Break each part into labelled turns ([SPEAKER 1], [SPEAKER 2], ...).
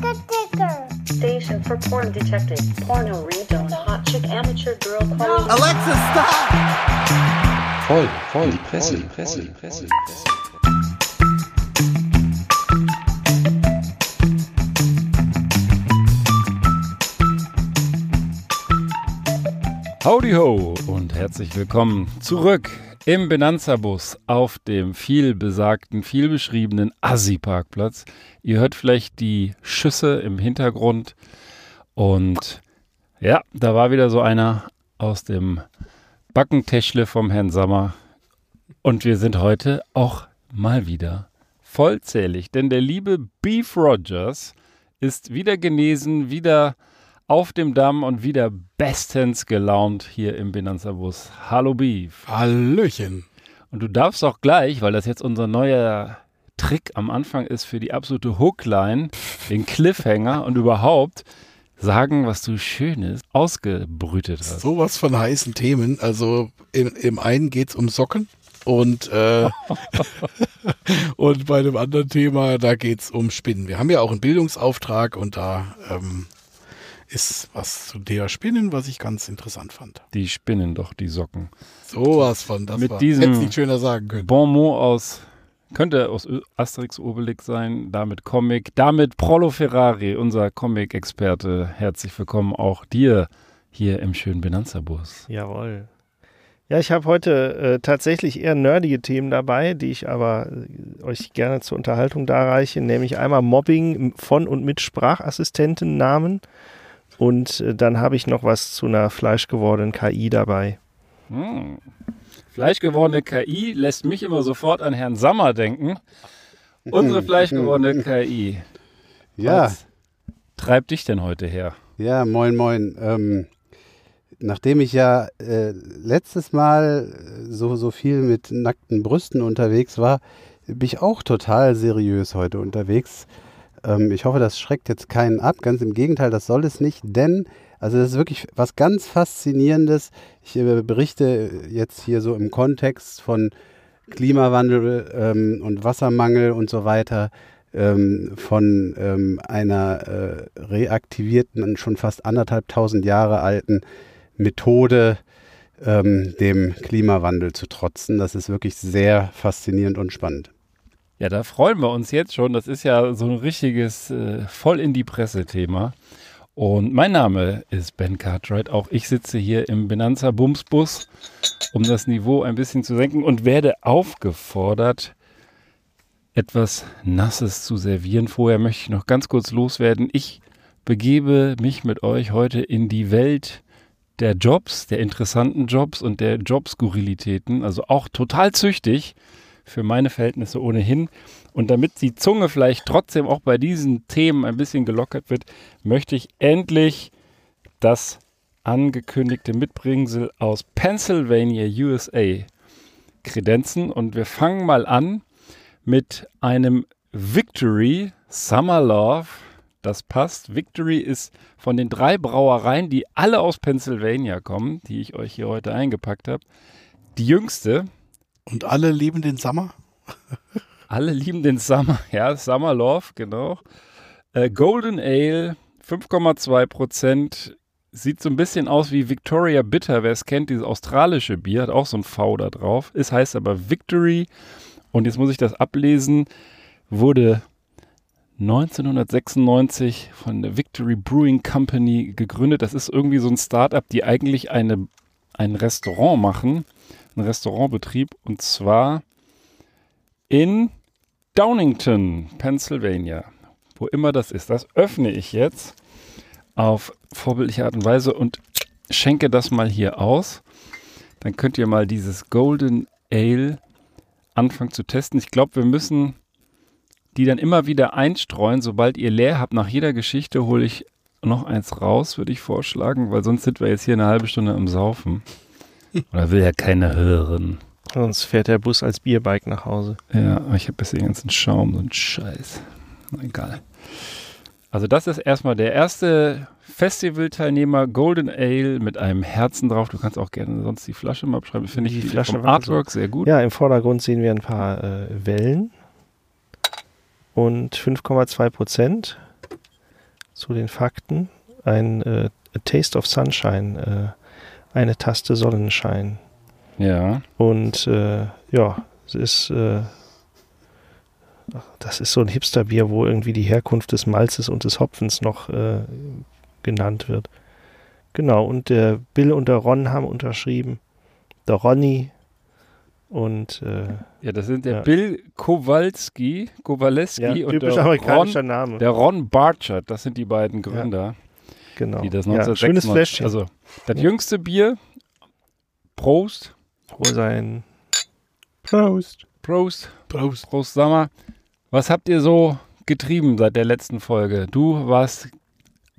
[SPEAKER 1] Chicka Dicker.
[SPEAKER 2] Station for porn detected. Porno ringtone. Hot chick amateur girl calling.
[SPEAKER 3] Alexa, stop!
[SPEAKER 4] Voll, voll, die Presse, die Presse, die Presse, die Presse.
[SPEAKER 5] Howdy ho und herzlich willkommen zurück im Benanza-Bus auf dem vielbesagten, vielbeschriebenen Assi-Parkplatz. Ihr hört vielleicht die Schüsse im Hintergrund und ja, da war wieder so einer aus dem Backentäschle vom Herrn Sammer und wir sind heute auch mal wieder vollzählig, denn der liebe Beef Rogers ist wieder genesen, wieder auf dem Damm und wieder bestens gelaunt hier im Benanza Bus. Hallo Beef.
[SPEAKER 3] Hallöchen.
[SPEAKER 5] Und du darfst auch gleich, weil das jetzt unser neuer Trick am Anfang ist für die absolute Hookline, den Cliffhanger und überhaupt sagen, was du Schönes ausgebrütet hast.
[SPEAKER 3] Sowas von heißen Themen. Also im, im einen geht es um Socken und, äh, und bei dem anderen Thema, da geht es um Spinnen. Wir haben ja auch einen Bildungsauftrag und da ähm, ist was zu der Spinnen, was ich ganz interessant fand.
[SPEAKER 5] Die spinnen doch die Socken.
[SPEAKER 3] Sowas von, das
[SPEAKER 5] Mit
[SPEAKER 3] war,
[SPEAKER 5] diesem-
[SPEAKER 3] hätte nicht schöner sagen können.
[SPEAKER 5] Bon mot aus, könnte aus Asterix Obelix sein, damit Comic, damit Prollo Ferrari, unser Comic-Experte. Herzlich willkommen auch dir hier im schönen Benanza-Bus.
[SPEAKER 6] Jawohl. Ja, ich habe heute äh, tatsächlich eher nerdige Themen dabei, die ich aber äh, euch gerne zur Unterhaltung darreiche, nämlich einmal Mobbing von und mit Sprachassistentennamen und äh, dann habe ich noch was zu einer fleischgewordenen KI dabei.
[SPEAKER 5] Hm. Fleischgewordene KI lässt mich immer sofort an Herrn Sammer denken. Unsere fleischgewordene KI.
[SPEAKER 7] Ja,
[SPEAKER 5] Was treibt dich denn heute her?
[SPEAKER 7] ja, moin, moin. Ähm, nachdem ich ja äh, letztes Mal äh, so, so viel mit nackten Brüsten unterwegs war, bin ich auch total seriös heute unterwegs. Ähm, ich hoffe, das schreckt jetzt keinen ab. Ganz im Gegenteil, das soll es nicht, denn, also das ist wirklich was ganz Faszinierendes. Ich äh, berichte jetzt hier so im Kontext von Klimawandel ähm, und Wassermangel und so weiter ähm, von ähm, einer äh, reaktivierten, schon fast anderthalbtausend Jahre alten Methode, ähm, dem Klimawandel zu trotzen. Das ist wirklich sehr faszinierend und spannend.
[SPEAKER 5] Ja, da freuen wir uns jetzt schon. Das ist ja so ein richtiges äh, voll in die Presse-Thema. Und mein Name ist Ben Cartwright. Auch ich sitze hier im Benanza Bumsbus, um das Niveau ein bisschen zu senken und werde aufgefordert, etwas Nasses zu servieren. Vorher möchte ich noch ganz kurz loswerden. Ich begebe mich mit euch heute in die Welt der Jobs, der interessanten Jobs und der Jobskurrilitäten. Also auch total züchtig für meine Verhältnisse ohnehin. Und damit die Zunge vielleicht trotzdem auch bei diesen Themen ein bisschen gelockert wird, möchte ich endlich das angekündigte Mitbringsel aus Pennsylvania, USA kredenzen. Und wir fangen mal an mit einem Victory Summer Love. Das passt. Victory ist von den drei Brauereien, die alle aus Pennsylvania kommen, die ich euch hier heute eingepackt habe, die jüngste.
[SPEAKER 3] Und alle lieben den Sommer?
[SPEAKER 5] Alle lieben den Summer, ja, Summer Love, genau. Äh, Golden Ale, 5,2 Prozent. Sieht so ein bisschen aus wie Victoria Bitter, wer es kennt, dieses australische Bier, hat auch so ein V da drauf. Es heißt aber Victory. Und jetzt muss ich das ablesen. Wurde 1996 von der Victory Brewing Company gegründet. Das ist irgendwie so ein Start-up, die eigentlich eine, ein Restaurant machen, einen Restaurantbetrieb. Und zwar in Downington, Pennsylvania, wo immer das ist. Das öffne ich jetzt auf vorbildliche Art und Weise und schenke das mal hier aus. Dann könnt ihr mal dieses Golden Ale anfangen zu testen. Ich glaube, wir müssen die dann immer wieder einstreuen, sobald ihr leer habt. Nach jeder Geschichte hole ich noch eins raus, würde ich vorschlagen, weil sonst sind wir jetzt hier eine halbe Stunde am Saufen. Oder will ja keiner hören.
[SPEAKER 6] Sonst fährt der Bus als Bierbike nach Hause.
[SPEAKER 5] Ja, aber ich habe jetzt den ganzen Schaum, so ein Scheiß. Egal. Also das ist erstmal der erste Festivalteilnehmer Golden Ale mit einem Herzen drauf. Du kannst auch gerne sonst die Flasche mal beschreiben. Finde ich
[SPEAKER 6] Die Flasche
[SPEAKER 5] vom Artwork sehr gut.
[SPEAKER 6] Ja, im Vordergrund sehen wir ein paar äh, Wellen und 5,2 Prozent. zu den Fakten. Ein äh, A Taste of Sunshine, äh, eine Taste Sonnenschein.
[SPEAKER 5] Ja.
[SPEAKER 6] Und äh, ja, es ist, äh, das ist so ein Hipsterbier, wo irgendwie die Herkunft des Malzes und des Hopfens noch äh, genannt wird. Genau, und der Bill und der Ron haben unterschrieben. Der Ronny und äh,
[SPEAKER 5] Ja, das sind der
[SPEAKER 6] Ja.
[SPEAKER 5] Bill Kowalski, Kowaleski
[SPEAKER 6] ja,
[SPEAKER 5] und
[SPEAKER 6] typisch
[SPEAKER 5] der
[SPEAKER 6] amerikanischer
[SPEAKER 5] Ron,
[SPEAKER 6] Name.
[SPEAKER 5] der Ron Barchard. Das sind die beiden Gründer,
[SPEAKER 6] genau.
[SPEAKER 5] die das
[SPEAKER 6] ja,
[SPEAKER 5] 1996,
[SPEAKER 6] schönes Fläschchen.
[SPEAKER 5] also das
[SPEAKER 6] Ja.
[SPEAKER 5] jüngste Bier. Prost,
[SPEAKER 6] Wohl sein
[SPEAKER 7] Prost.
[SPEAKER 5] Prost,
[SPEAKER 3] Prost.
[SPEAKER 5] Prost, sag mal. Was habt ihr so getrieben seit der letzten Folge? Du warst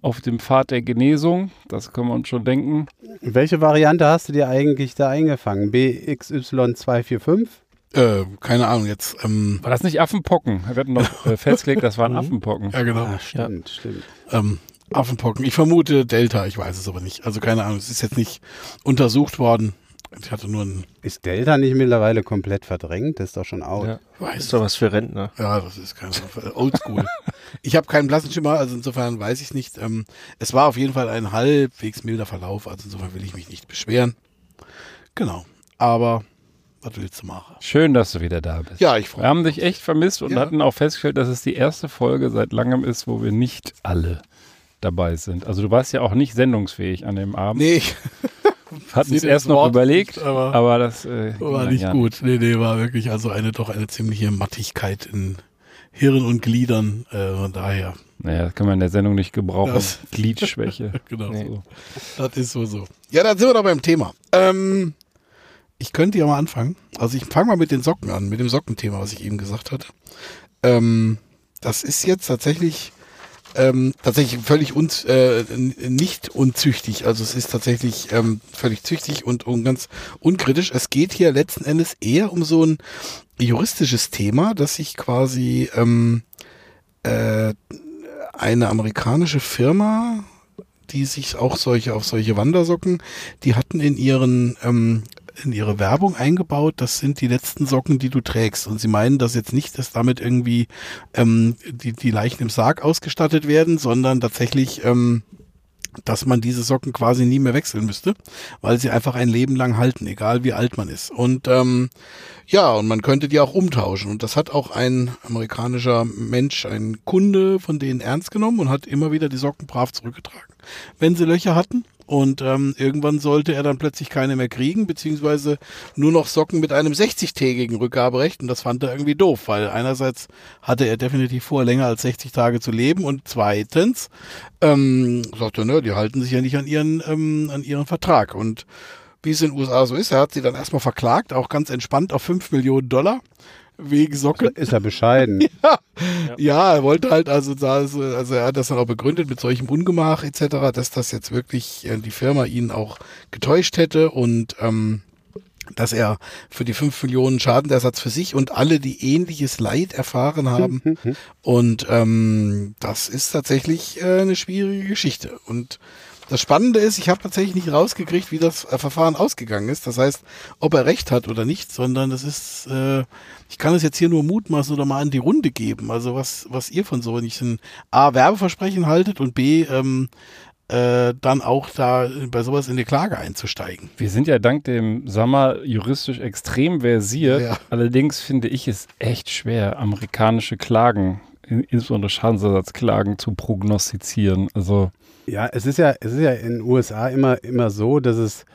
[SPEAKER 5] auf dem Pfad der Genesung, das können wir uns schon denken.
[SPEAKER 7] Welche Variante hast du dir eigentlich da eingefangen? BXY245?
[SPEAKER 3] Äh, keine Ahnung, jetzt, ähm,
[SPEAKER 5] War das nicht Affenpocken? Wir hatten noch äh, festgelegt, das waren
[SPEAKER 6] Mhm.
[SPEAKER 5] Affenpocken.
[SPEAKER 3] ja genau,
[SPEAKER 7] Ah, stimmt, stimmt.
[SPEAKER 3] ähm, Affenpocken. Ich vermute Delta, ich weiß es aber nicht. Also keine Ahnung, es ist jetzt nicht untersucht worden. Ich hatte nur ein,
[SPEAKER 7] Ist Delta nicht mittlerweile komplett verdrängt? Das ist doch schon out.
[SPEAKER 6] Ja.
[SPEAKER 3] ich weiß
[SPEAKER 6] ist doch was für Rentner.
[SPEAKER 3] Ja, das ist kein Oldschool. ich habe keinen blassen Schimmer, also insofern weiß ich es nicht. Ähm, es war auf jeden Fall ein halbwegs milder Verlauf, also insofern will ich mich nicht beschweren. Genau. Aber was willst du machen?
[SPEAKER 5] Schön, dass du wieder da bist.
[SPEAKER 3] Ja, ich
[SPEAKER 5] Wir
[SPEAKER 3] freue mich.
[SPEAKER 5] haben dich echt vermisst und
[SPEAKER 3] Ja.
[SPEAKER 5] hatten auch festgestellt, dass es die erste Folge seit langem ist, wo wir nicht alle dabei sind. Also du warst ja auch nicht sendungsfähig an dem Abend.
[SPEAKER 3] Nee, ich
[SPEAKER 5] Hatten es erst noch
[SPEAKER 3] Wort
[SPEAKER 5] überlegt,
[SPEAKER 3] nicht, aber-
[SPEAKER 5] aber, das äh,
[SPEAKER 3] war nicht
[SPEAKER 5] ja
[SPEAKER 3] gut. Nee, nee, war wirklich also eine doch eine ziemliche Mattigkeit in Hirn und Gliedern. Äh, von daher,
[SPEAKER 5] Naja, das kann man in der Sendung nicht gebrauchen.
[SPEAKER 3] Das-
[SPEAKER 5] Gliedschwäche.
[SPEAKER 3] genau
[SPEAKER 6] Nee.
[SPEAKER 3] so. Das ist so so. Ja, dann sind wir doch beim Thema. Ähm, ich könnte ja mal anfangen. Also ich fange mal mit den Socken an, mit dem Sockenthema, was ich eben gesagt hatte. Ähm, das ist jetzt tatsächlich ähm, tatsächlich völlig un, äh, nicht unzüchtig. Also es ist tatsächlich ähm, völlig züchtig und, und ganz unkritisch. Es geht hier letzten Endes eher um so ein juristisches Thema, dass sich quasi ähm, äh, eine amerikanische Firma, die sich auch solche auf solche Wandersocken, die hatten in ihren ähm, in ihre Werbung eingebaut, das sind die letzten Socken, die du trägst. Und sie meinen das jetzt nicht, dass damit irgendwie ähm, die, die Leichen im Sarg ausgestattet werden, sondern tatsächlich, ähm, dass man diese Socken quasi nie mehr wechseln müsste, weil sie einfach ein Leben lang halten, egal wie alt man ist. Und ähm, ja, und man könnte die auch umtauschen. Und das hat auch ein amerikanischer Mensch, ein Kunde von denen ernst genommen und hat immer wieder die Socken brav zurückgetragen, wenn sie Löcher hatten. Und ähm, irgendwann sollte er dann plötzlich keine mehr kriegen, beziehungsweise nur noch Socken mit einem 60-tägigen Rückgaberecht. Und das fand er irgendwie doof, weil einerseits hatte er definitiv vor, länger als 60 Tage zu leben. Und zweitens ähm, sagte er, ne, die halten sich ja nicht an ihren, ähm, an ihren Vertrag. Und wie es in den USA so ist, er hat sie dann erstmal verklagt, auch ganz entspannt auf 5 Millionen Dollar wegen Socken.
[SPEAKER 7] Ist er bescheiden.
[SPEAKER 3] Ja, er wollte halt also, da- also er hat das dann auch begründet mit solchem Ungemach etc., dass das jetzt wirklich äh, die Firma ihn auch getäuscht hätte und ähm, dass er für die 5 Millionen Schadenersatz für sich und alle, die ähnliches Leid erfahren haben. Und ähm, das ist tatsächlich äh, eine schwierige Geschichte. Und das Spannende ist, ich habe tatsächlich nicht rausgekriegt, wie das äh, Verfahren ausgegangen ist. Das heißt, ob er recht hat oder nicht, sondern das ist, äh, ich kann es jetzt hier nur mutmaßen oder mal an die Runde geben. Also was, was ihr von so nicht ein A, Werbeversprechen haltet und B, ähm, äh, dann auch da bei sowas in die Klage einzusteigen.
[SPEAKER 5] Wir sind ja dank dem Sommer juristisch extrem versiert.
[SPEAKER 3] Ja.
[SPEAKER 5] Allerdings finde ich es echt schwer, amerikanische Klagen, in- insbesondere Schadensersatzklagen, zu prognostizieren. Also
[SPEAKER 7] Ja, es ist ja, es ist ja in den USA immer, immer so, dass es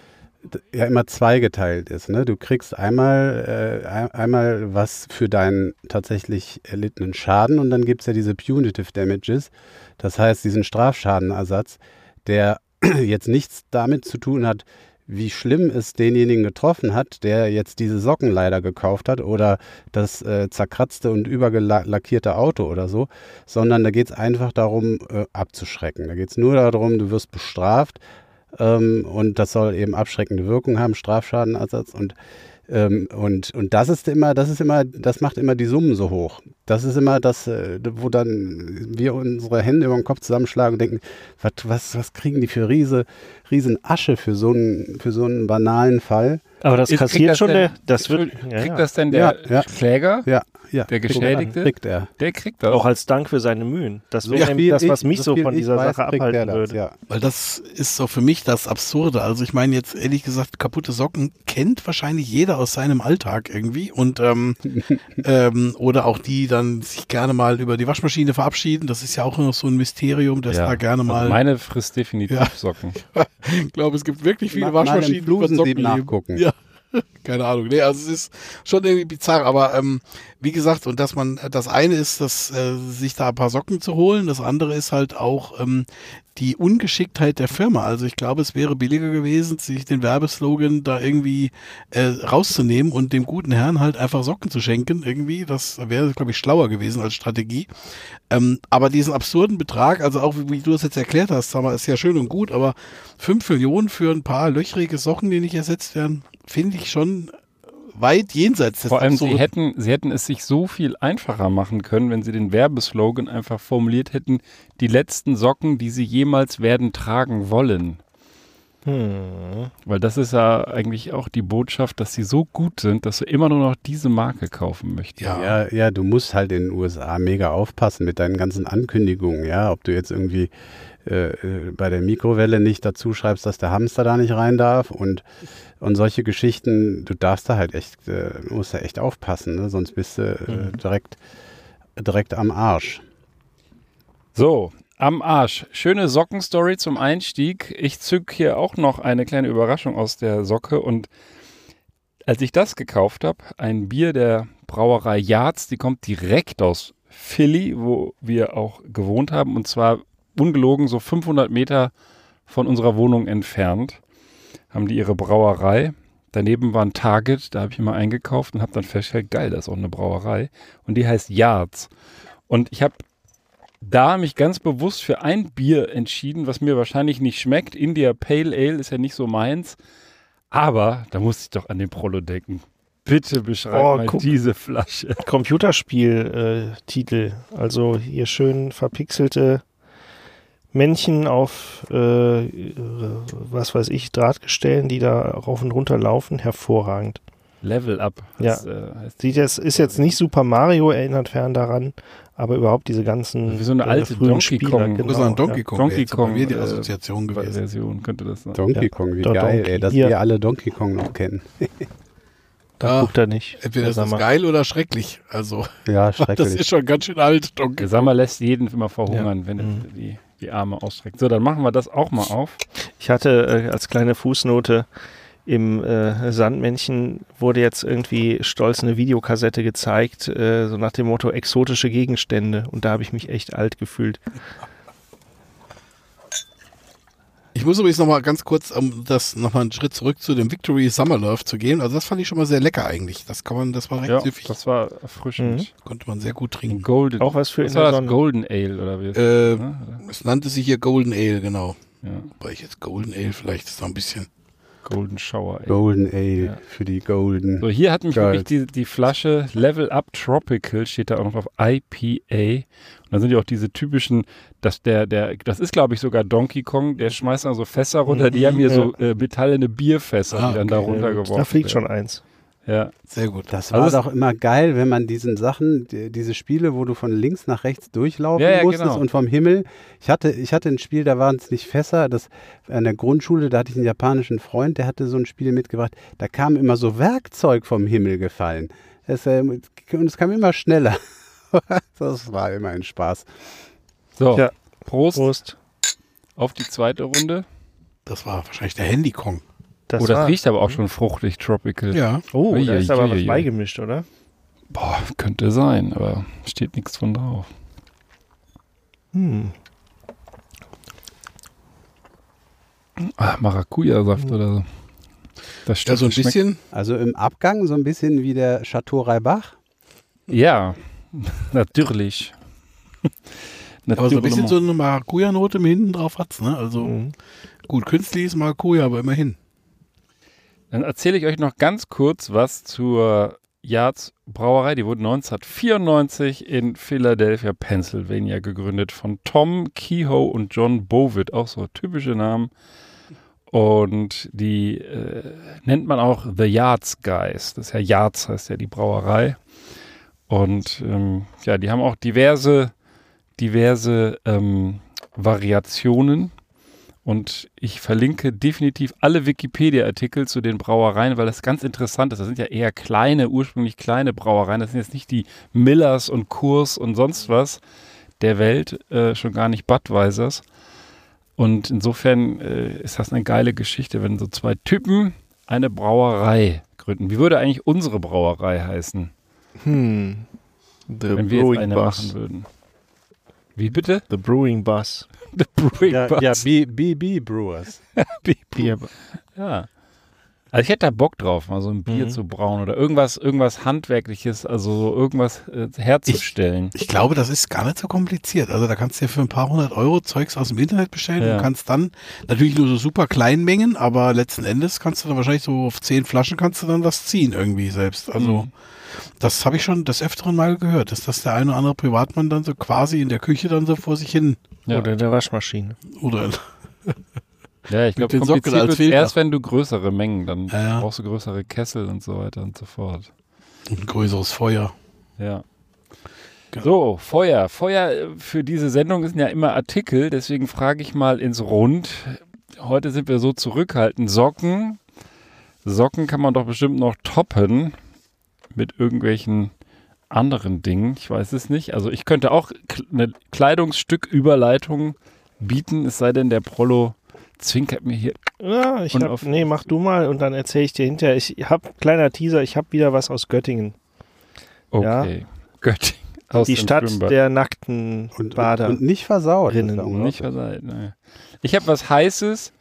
[SPEAKER 7] ja immer zweigeteilt ist. Ne? Du kriegst einmal, äh, ein- einmal was für deinen tatsächlich erlittenen Schaden und dann gibt es ja diese Punitive Damages, das heißt diesen Strafschadenersatz, der jetzt nichts damit zu tun hat, wie schlimm es denjenigen getroffen hat, der jetzt diese Socken leider gekauft hat oder das äh, zerkratzte und überlackierte Auto oder so, sondern da geht es einfach darum, äh, abzuschrecken. Da geht es nur darum, du wirst bestraft ähm, und das soll eben abschreckende Wirkung haben, Strafschadenersatz und ähm, und, und das ist immer, das ist immer, das macht immer die Summen so hoch. Das ist immer das, äh, wo dann wir unsere Hände über den Kopf zusammenschlagen und denken, was, was, was kriegen die für riese, riesen Asche für so einen, für so einen banalen Fall.
[SPEAKER 6] Aber das
[SPEAKER 5] Ist- kriegt
[SPEAKER 6] kassiert
[SPEAKER 5] das
[SPEAKER 6] schon
[SPEAKER 5] denn-
[SPEAKER 6] der, das wird,
[SPEAKER 5] Kriegt
[SPEAKER 6] ja, ja.
[SPEAKER 5] das denn der
[SPEAKER 7] Ja, ja.
[SPEAKER 5] Kläger,
[SPEAKER 7] Ja, ja.
[SPEAKER 5] der
[SPEAKER 7] kriegt
[SPEAKER 5] Geschädigte?
[SPEAKER 7] Kriegt er.
[SPEAKER 5] Der kriegt das.
[SPEAKER 6] auch als Dank für seine Mühen. Das
[SPEAKER 7] So
[SPEAKER 6] wäre
[SPEAKER 7] viel
[SPEAKER 6] das, was
[SPEAKER 7] ich-
[SPEAKER 6] mich so von dieser
[SPEAKER 7] weiß,
[SPEAKER 6] Sache
[SPEAKER 7] kriegt
[SPEAKER 6] abhalten
[SPEAKER 7] das,
[SPEAKER 6] würde.
[SPEAKER 7] Ja.
[SPEAKER 3] Weil das ist so für mich das Absurde. Also ich meine jetzt ehrlich gesagt, kaputte Socken kennt wahrscheinlich jeder aus seinem Alltag irgendwie. Und ähm, ähm, oder auch die dann sich gerne mal über die Waschmaschine verabschieden. Das ist ja auch noch so ein Mysterium, dass da gerne
[SPEAKER 5] Also
[SPEAKER 3] mal.
[SPEAKER 5] meine frisst definitiv
[SPEAKER 3] Ja.
[SPEAKER 5] Socken.
[SPEAKER 3] ich glaube, es gibt wirklich viele
[SPEAKER 7] im
[SPEAKER 3] Waschmaschinen, die leben.
[SPEAKER 7] nachgucken.
[SPEAKER 3] Ja. Keine Ahnung. Nee, also es ist schon irgendwie bizarr, aber ähm, wie gesagt, und dass man, das eine ist, dass äh, sich da ein paar Socken zu holen, das andere ist halt auch ähm, die Ungeschicktheit der Firma. Also ich glaube, es wäre billiger gewesen, sich den Werbeslogan da irgendwie äh, rauszunehmen und dem guten Herrn halt einfach Socken zu schenken. Irgendwie, das wäre, glaube ich, schlauer gewesen als Strategie. Ähm, aber diesen absurden Betrag, also auch wie, wie du das jetzt erklärt hast, sag mal, ist ja schön und gut, aber fünf Millionen für ein paar löchrige Socken, die nicht ersetzt werden, finde ich schon weit jenseits des
[SPEAKER 5] Vor allem, sie hätten, sie hätten es sich so viel einfacher machen können, wenn sie den Werbeslogan einfach formuliert hätten, die letzten Socken, die sie jemals werden tragen wollen.
[SPEAKER 6] Hm.
[SPEAKER 5] Weil das ist ja eigentlich auch die Botschaft, dass sie so gut sind, dass du immer nur noch diese Marke kaufen möchtest.
[SPEAKER 3] Ja.
[SPEAKER 7] Ja, ja, du musst halt in den USA mega aufpassen mit deinen ganzen Ankündigungen, ja, ob du jetzt irgendwie äh, äh, bei der Mikrowelle nicht dazu schreibst, dass der Hamster da nicht rein darf und, und solche Geschichten, du darfst da halt echt, äh, musst da echt aufpassen, ne? sonst bist du äh, direkt, direkt am Arsch.
[SPEAKER 5] So, am Arsch. Schöne Sockenstory zum Einstieg. Ich zück hier auch noch eine kleine Überraschung aus der Socke und als ich das gekauft habe, ein Bier der Brauerei Yards, die kommt direkt aus Philly, wo wir auch gewohnt haben und zwar ungelogen so 500 Meter von unserer Wohnung entfernt, haben die ihre Brauerei. Daneben war ein Target, da habe ich immer eingekauft und habe dann festgestellt, geil, das ist auch eine Brauerei und die heißt Yards. Und ich habe da mich ganz bewusst für ein Bier entschieden, was mir wahrscheinlich nicht schmeckt. India Pale Ale ist ja nicht so meins. Aber da musste ich doch an den Prolo denken. Bitte beschreib
[SPEAKER 6] Oh,
[SPEAKER 5] mal
[SPEAKER 6] guck.
[SPEAKER 5] diese Flasche.
[SPEAKER 6] Computerspiel-Titel. also hier schön verpixelte Männchen auf, äh, äh, was weiß ich, Drahtgestellen, die da rauf und runter laufen. Hervorragend.
[SPEAKER 5] Level Up.
[SPEAKER 6] Ja.
[SPEAKER 5] Das, äh, heißt
[SPEAKER 6] Sieht jetzt, ist jetzt nicht Super Mario, erinnert fern daran, aber überhaupt diese ganzen
[SPEAKER 5] Wie so eine
[SPEAKER 6] äh,
[SPEAKER 5] alte Donkey
[SPEAKER 6] Spieler,
[SPEAKER 5] Kong.
[SPEAKER 3] Das ist ein Donkey
[SPEAKER 6] ja.
[SPEAKER 3] Kong.
[SPEAKER 5] Donkey
[SPEAKER 3] wäre jetzt bei
[SPEAKER 5] Kong,
[SPEAKER 3] mir die
[SPEAKER 5] äh,
[SPEAKER 3] Assoziation gewesen.
[SPEAKER 5] Version könnte das sein.
[SPEAKER 7] Donkey
[SPEAKER 6] Ja.
[SPEAKER 7] Kong, wie
[SPEAKER 6] Der
[SPEAKER 7] geil,
[SPEAKER 6] Donkey,
[SPEAKER 7] ey, dass
[SPEAKER 6] hier.
[SPEAKER 7] wir alle Donkey Kong noch kennen.
[SPEAKER 6] Da
[SPEAKER 3] Ja,
[SPEAKER 6] guckt er nicht.
[SPEAKER 3] Entweder ist das geil oder schrecklich. Also,
[SPEAKER 7] Ja,
[SPEAKER 3] das
[SPEAKER 7] schrecklich.
[SPEAKER 3] ist schon ganz schön alt, Donkey
[SPEAKER 5] Sag mal, lässt jeden immer verhungern, wenn er
[SPEAKER 6] Mhm.
[SPEAKER 5] die, die Arme ausstreckt. So, dann machen wir das auch mal auf.
[SPEAKER 6] Ich hatte äh, als kleine Fußnote im äh, Sandmännchen wurde jetzt irgendwie stolz eine Videokassette gezeigt, äh, so nach dem Motto exotische Gegenstände. Und da habe ich mich echt alt gefühlt.
[SPEAKER 3] Ich muss übrigens noch mal ganz kurz, um das noch mal einen Schritt zurück zu dem Victory Summer Love zu gehen. Also das fand ich schon mal sehr lecker eigentlich. Das kann man, das war recht
[SPEAKER 5] Ja,
[SPEAKER 3] süffig.
[SPEAKER 5] das war erfrischend.
[SPEAKER 3] Konnte man sehr gut trinken.
[SPEAKER 5] Golden.
[SPEAKER 6] Auch was für
[SPEAKER 5] was
[SPEAKER 6] in
[SPEAKER 5] war das? Golden Ale oder wie?
[SPEAKER 3] Äh, es nannte sich hier Golden Ale, genau.
[SPEAKER 5] Ja,
[SPEAKER 3] Wobei ich jetzt Golden Ale vielleicht ist noch ein bisschen.
[SPEAKER 5] Golden Shower Ale.
[SPEAKER 7] Golden Ale
[SPEAKER 5] Ja.
[SPEAKER 7] für die Golden.
[SPEAKER 5] So, hier hat mich wirklich die, die Flasche Level Up Tropical, steht da auch noch drauf, IPA. Und dann sind ja auch diese typischen, dass der, der, das ist glaube ich sogar Donkey Kong, der schmeißt dann so Fässer runter, die haben hier so äh, metallene Bierfässer,
[SPEAKER 3] Ah,
[SPEAKER 5] die dann da
[SPEAKER 3] okay.
[SPEAKER 5] runtergeworfen
[SPEAKER 6] Da fliegt
[SPEAKER 5] werden.
[SPEAKER 6] schon eins.
[SPEAKER 5] Ja,
[SPEAKER 3] Sehr gut.
[SPEAKER 7] Das
[SPEAKER 5] Also
[SPEAKER 7] war
[SPEAKER 5] es-
[SPEAKER 7] doch immer geil, wenn man diesen Sachen, die, diese Spiele, wo du von links nach rechts durchlaufen
[SPEAKER 5] Ja, ja,
[SPEAKER 7] musstest
[SPEAKER 5] genau.
[SPEAKER 7] und vom Himmel. Ich hatte, ich hatte ein Spiel, da waren es nicht Fässer. Das, an der Grundschule, da hatte ich einen japanischen Freund, der hatte so ein Spiel mitgebracht. Da kam immer so Werkzeug vom Himmel gefallen. Das, äh, und es kam immer schneller. das war immer ein Spaß.
[SPEAKER 5] so,
[SPEAKER 6] Ja.
[SPEAKER 5] Prost,
[SPEAKER 6] Prost.
[SPEAKER 5] auf die zweite Runde.
[SPEAKER 3] Das war wahrscheinlich der Handy Kong.
[SPEAKER 6] Das
[SPEAKER 5] oh, das
[SPEAKER 6] war-
[SPEAKER 5] riecht aber auch schon fruchtig, tropical.
[SPEAKER 3] Ja.
[SPEAKER 6] Oh, da
[SPEAKER 5] Ui,
[SPEAKER 6] ist aber was beigemischt, oder?
[SPEAKER 5] Boah, könnte sein, aber steht nichts von drauf.
[SPEAKER 6] Hm.
[SPEAKER 5] Ah, Maracuja-Saft oder so. Das
[SPEAKER 3] Ja,
[SPEAKER 5] stimmt.
[SPEAKER 3] so ein bisschen.
[SPEAKER 7] Also im Abgang so ein bisschen wie der Chateau Reibach.
[SPEAKER 5] Ja, natürlich.
[SPEAKER 3] Aber so ein bisschen so eine Maracuja-Note mit hinten drauf hat's, ne? Also
[SPEAKER 6] Mhm.
[SPEAKER 3] gut, künstlich ist Maracuja, aber immerhin.
[SPEAKER 5] Dann erzähle ich euch noch ganz kurz was zur Yards Brauerei. Die wurde 1994 in Philadelphia, Pennsylvania gegründet von Tom Kehoe und John Bovitt. Auch so typische Namen. Und die äh, nennt man auch The Yards Guys. Das ist ja Yards, heißt ja die Brauerei. Und ähm, ja, die haben auch diverse, diverse ähm, Variationen. Und ich verlinke definitiv alle Wikipedia-Artikel zu den Brauereien, weil das ganz interessant ist. Das sind ja eher kleine, ursprünglich kleine Brauereien. Das sind jetzt nicht die Millers und Kurs und sonst was der Welt, äh, schon gar nicht Budweisers. Und insofern äh, ist das eine geile Geschichte, wenn so zwei Typen eine Brauerei gründen. Wie würde eigentlich unsere Brauerei heißen,
[SPEAKER 6] Hm. The
[SPEAKER 5] wenn wir jetzt eine machen würden? Wie bitte?
[SPEAKER 6] The Brewing Bus.
[SPEAKER 5] The Brewing
[SPEAKER 7] Ja,
[SPEAKER 5] Bus.
[SPEAKER 7] ja B- BB Brewers.
[SPEAKER 6] Bier.
[SPEAKER 5] Ja. Also ich hätte da Bock drauf, mal so ein Bier
[SPEAKER 6] Mhm.
[SPEAKER 5] zu brauen oder irgendwas, irgendwas Handwerkliches, also so irgendwas äh, herzustellen.
[SPEAKER 3] Ich glaube, das ist gar nicht so kompliziert. Also da kannst du dir für ein paar hundert Euro Zeugs aus dem Internet bestellen
[SPEAKER 5] Ja.
[SPEAKER 3] und kannst dann natürlich nur so super kleinen Mengen, aber letzten Endes kannst du dann wahrscheinlich so auf zehn Flaschen kannst du dann was ziehen irgendwie selbst. Also
[SPEAKER 5] Mhm.
[SPEAKER 3] Das habe ich schon des Öfteren mal gehört, dass das der eine oder andere Privatmann dann so quasi in der Küche dann so vor sich hin
[SPEAKER 5] ja.
[SPEAKER 6] Oder in der Waschmaschine.
[SPEAKER 3] oder
[SPEAKER 5] ja, ich glaube,
[SPEAKER 3] den Socken
[SPEAKER 5] kompliziert
[SPEAKER 3] als
[SPEAKER 5] wird erst, wenn du größere Mengen, dann
[SPEAKER 3] Ja, ja.
[SPEAKER 5] brauchst du größere Kessel und so weiter und so fort.
[SPEAKER 3] ein größeres Feuer.
[SPEAKER 5] Ja.
[SPEAKER 3] Genau.
[SPEAKER 5] So, Feuer. Feuer äh, für diese Sendung sind ja immer Artikel, deswegen frage ich mal ins Rund. Heute sind wir so zurückhaltend. Socken. Socken kann man doch bestimmt noch toppen mit irgendwelchen anderen Dingen. Ich weiß es nicht. Also ich könnte auch eine Kleidungsstücküberleitung bieten, es sei denn, der Prollo zwinkert mir hier.
[SPEAKER 6] Ja, ich
[SPEAKER 5] Und
[SPEAKER 6] hab,
[SPEAKER 5] auf-
[SPEAKER 6] nee, mach du mal und dann erzähle ich dir hinterher. Ich hab, kleiner Teaser, ich habe wieder was aus Göttingen.
[SPEAKER 5] Okay. Göttingen. Aus
[SPEAKER 6] die Stadt
[SPEAKER 5] Schwimmbad.
[SPEAKER 6] der nackten
[SPEAKER 7] Und,
[SPEAKER 6] Bader.
[SPEAKER 7] und, und nicht versaut.
[SPEAKER 6] Rinnen.
[SPEAKER 7] ja unglaublich.
[SPEAKER 5] Nicht verseit, ne. Ich habe was Heißes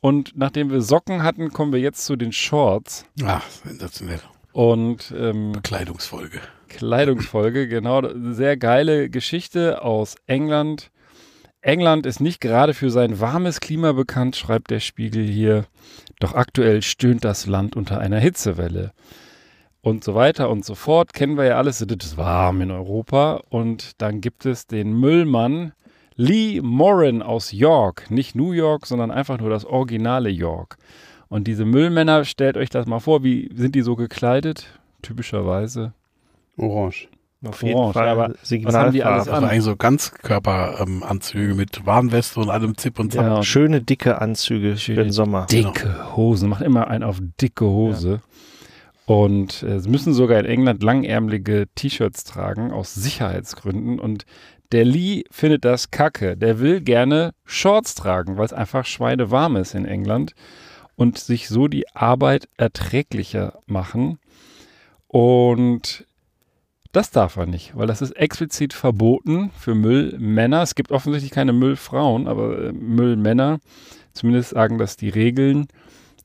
[SPEAKER 5] und nachdem wir Socken hatten, kommen wir jetzt zu den Shorts
[SPEAKER 3] Ah, sensationell.
[SPEAKER 5] Und ähm,
[SPEAKER 3] Bekleidungsfolge.
[SPEAKER 5] Kleidungsfolge, genau, sehr geile Geschichte aus England. England ist nicht gerade für sein warmes Klima bekannt, schreibt der Spiegel hier. Doch aktuell stöhnt das Land unter einer Hitzewelle. Und so weiter und so fort. Kennen wir ja alles, es ist warm in Europa. Und dann gibt es den Müllmann Lee Moran aus York. Nicht New York, sondern einfach nur das originale York. Und diese Müllmänner, stellt euch das mal vor, wie sind die so gekleidet? Typischerweise.
[SPEAKER 7] Orange.
[SPEAKER 6] Auf jeden
[SPEAKER 5] Orange,
[SPEAKER 6] Fall
[SPEAKER 5] aber was haben die alles
[SPEAKER 6] Signalfarbe.
[SPEAKER 3] Also eigentlich so Ganzkörperanzüge mit Warnweste und allem Zip und Zap.
[SPEAKER 5] Ja, und
[SPEAKER 6] Schöne dicke Anzüge
[SPEAKER 5] Schöne
[SPEAKER 6] für den Sommer.
[SPEAKER 5] dicke Hosen. Macht immer einen auf dicke Hose. Und äh, sie müssen sogar in England langärmelige T-Shirts tragen, aus Sicherheitsgründen. Und der Lee findet das kacke. Der will gerne Shorts tragen, weil es einfach schweinewarm ist in England. Und sich so die Arbeit erträglicher machen. Und das darf er nicht, weil das ist explizit verboten für Müllmänner. Es gibt offensichtlich keine Müllfrauen, aber äh, Müllmänner, zumindest sagen das die Regeln,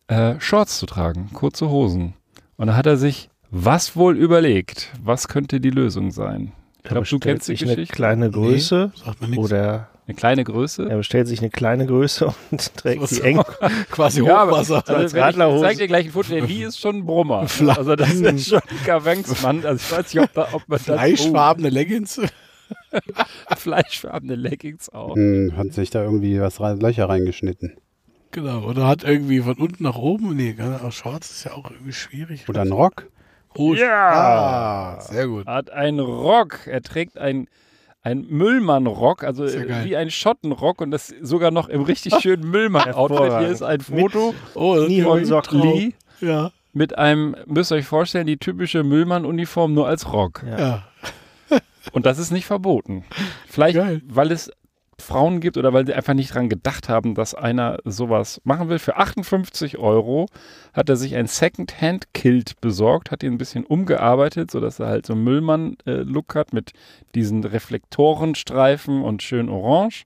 [SPEAKER 5] äh, Shorts zu tragen, kurze Hosen. Und da hat er sich was wohl überlegt? Was könnte die Lösung sein? Ich glaube, du kennst die
[SPEAKER 6] sich eine
[SPEAKER 5] Geschichte.
[SPEAKER 6] kleine Größe
[SPEAKER 3] Sagt mir nichts.
[SPEAKER 6] oder
[SPEAKER 5] Eine kleine Größe.
[SPEAKER 6] er bestellt sich eine kleine Größe und trägt die eng.
[SPEAKER 3] Quasi
[SPEAKER 5] Ja, aber
[SPEAKER 3] Hochwasser.
[SPEAKER 5] also,
[SPEAKER 6] als
[SPEAKER 5] wenn ich, ich
[SPEAKER 6] Radlerhose.
[SPEAKER 5] zeig dir gleich ein Foto. Der Lee ist schon ein Brummer.
[SPEAKER 3] Fla-
[SPEAKER 5] Also das ist schon ein Kavanksmann. Also ich weiß nicht, ob, da, ob man das...
[SPEAKER 3] Fleischfarbene Leggings.
[SPEAKER 5] Fleischfarbene Leggings auch.
[SPEAKER 7] Hm, hat sich da irgendwie was rein, Löcher reingeschnitten.
[SPEAKER 3] Genau. Oder hat irgendwie von unten nach oben. Nee, auch Shorts ist ja auch irgendwie schwierig.
[SPEAKER 7] Oder ein Rock.
[SPEAKER 3] Oh,
[SPEAKER 5] Ja!
[SPEAKER 3] Ah, sehr gut.
[SPEAKER 5] Hat einen Rock. Er trägt ein, ein Müllmann-Rock, also
[SPEAKER 3] geil.
[SPEAKER 5] wie ein Schottenrock und das sogar noch im richtig schönen Müllmann-Outfit. Hier ist ein Foto
[SPEAKER 3] Oh, ja.
[SPEAKER 5] Lee
[SPEAKER 3] Ja,
[SPEAKER 5] mit einem, müsst ihr euch vorstellen, die typische Müllmann-Uniform nur als Rock.
[SPEAKER 3] ja.
[SPEAKER 5] Und das ist nicht verboten. Vielleicht,
[SPEAKER 3] Geil.
[SPEAKER 5] weil es Frauen gibt oder weil sie einfach nicht dran gedacht haben, dass einer sowas machen will. Für 58 Euro hat er sich ein Second-Hand-Kilt besorgt, hat ihn ein bisschen umgearbeitet, sodass er halt so einen Müllmann-Look hat mit diesen Reflektorenstreifen und schön orange.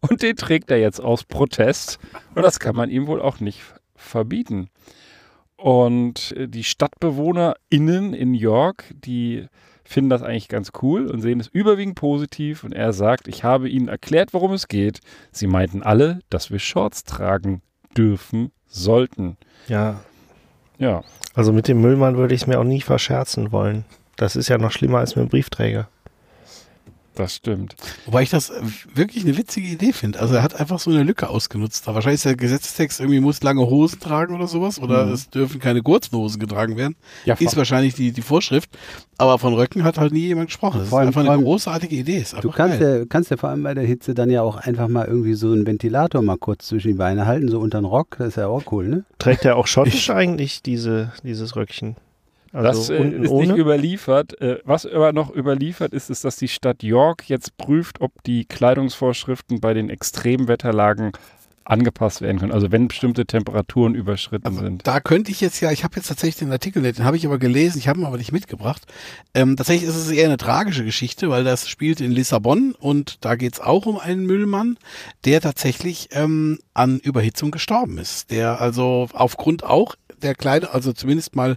[SPEAKER 5] Und den trägt er jetzt aus Protest. Und das kann man ihm wohl auch nicht verbieten. Und äh, die StadtbewohnerInnen in York, die finden das eigentlich ganz cool und sehen es überwiegend positiv. Und er sagt, ich habe ihnen erklärt, worum es geht. Sie meinten alle, dass wir Shorts tragen dürfen, sollten.
[SPEAKER 6] Ja,
[SPEAKER 5] Ja,
[SPEAKER 6] also mit dem Müllmann würde ich es mir auch nie verscherzen wollen. Das ist ja noch schlimmer als mit dem Briefträger.
[SPEAKER 5] Das stimmt.
[SPEAKER 3] Wobei ich das äh, wirklich eine witzige Idee finde. Also er hat einfach so eine Lücke ausgenutzt. Da wahrscheinlich ist der Gesetzestext irgendwie muss lange Hosen tragen oder sowas oder es dürfen keine kurzen Hosen getragen werden.
[SPEAKER 5] Ja,
[SPEAKER 3] ist wahrscheinlich die, die Vorschrift. Aber von Röcken hat halt nie jemand gesprochen. Das
[SPEAKER 7] Vor
[SPEAKER 3] ist
[SPEAKER 7] allem-
[SPEAKER 3] einfach eine großartige Idee. Ist
[SPEAKER 7] Du kannst
[SPEAKER 3] geil.
[SPEAKER 7] ja, kannst ja vor allem bei der Hitze dann ja auch einfach mal irgendwie so einen Ventilator mal kurz zwischen die Beine halten, so unter den Rock. Das ist ja auch cool, ne?
[SPEAKER 6] Trägt er auch schottisch eigentlich diese, dieses Röckchen?
[SPEAKER 5] Das
[SPEAKER 6] Also
[SPEAKER 5] äh,
[SPEAKER 6] unten
[SPEAKER 5] ist
[SPEAKER 6] ohne?
[SPEAKER 5] nicht überliefert. Äh, was aber noch überliefert ist, ist, dass die Stadt York jetzt prüft, ob die Kleidungsvorschriften bei den Extremwetterlagen angepasst werden können. Also wenn bestimmte Temperaturen überschritten
[SPEAKER 3] Also
[SPEAKER 5] sind.
[SPEAKER 3] da könnte ich jetzt ja, ich habe jetzt tatsächlich den Artikel nicht, den habe ich aber gelesen, ich habe ihn aber nicht mitgebracht. Ähm, tatsächlich ist es eher eine tragische Geschichte, weil das spielt in Lissabon und da geht's auch um einen Müllmann, der tatsächlich ähm, an Überhitzung gestorben ist. Der also aufgrund auch der Kleider, also zumindest mal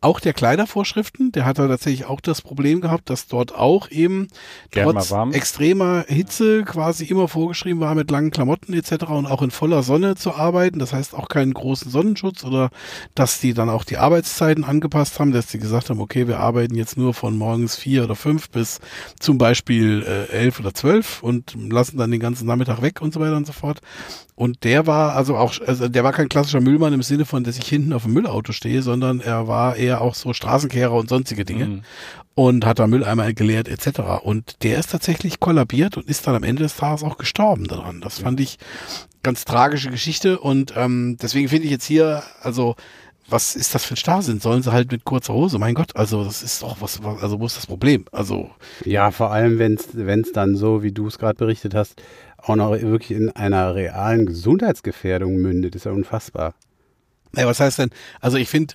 [SPEAKER 3] auch der Kleidervorschriften, der hat da tatsächlich auch das Problem gehabt, dass dort auch eben
[SPEAKER 5] Gern
[SPEAKER 3] trotz extremer Hitze quasi immer vorgeschrieben war, mit langen Klamotten etc. und auch in voller Sonne zu arbeiten. Das heißt auch keinen großen Sonnenschutz oder dass die dann auch die Arbeitszeiten angepasst haben, dass die gesagt haben, okay, wir arbeiten jetzt nur von morgens vier oder fünf bis zum Beispiel äh, elf oder zwölf und lassen dann den ganzen Nachmittag weg und so weiter und so fort. Und der war also auch, also der war kein klassischer Müllmann im Sinne von, dass ich hinten auf dem Müllauto stehe, sondern er war eher auch so Straßenkehrer und sonstige Dinge
[SPEAKER 5] Mhm.
[SPEAKER 3] und hat da Mülleimer geleert etc. Und der ist tatsächlich kollabiert und ist dann am Ende des Tages auch gestorben daran. Das fand ich ganz tragische Geschichte und ähm, deswegen finde ich jetzt hier, also was ist das für ein Starrsinn? Sollen sie halt mit kurzer Hose? Mein Gott, also das ist doch was, was also wo ist das Problem? Also
[SPEAKER 7] Ja, vor allem, wenn es dann so, wie du es gerade berichtet hast, auch noch wirklich in einer realen Gesundheitsgefährdung mündet. ist ja unfassbar.
[SPEAKER 3] Naja, was heißt denn? Also ich finde,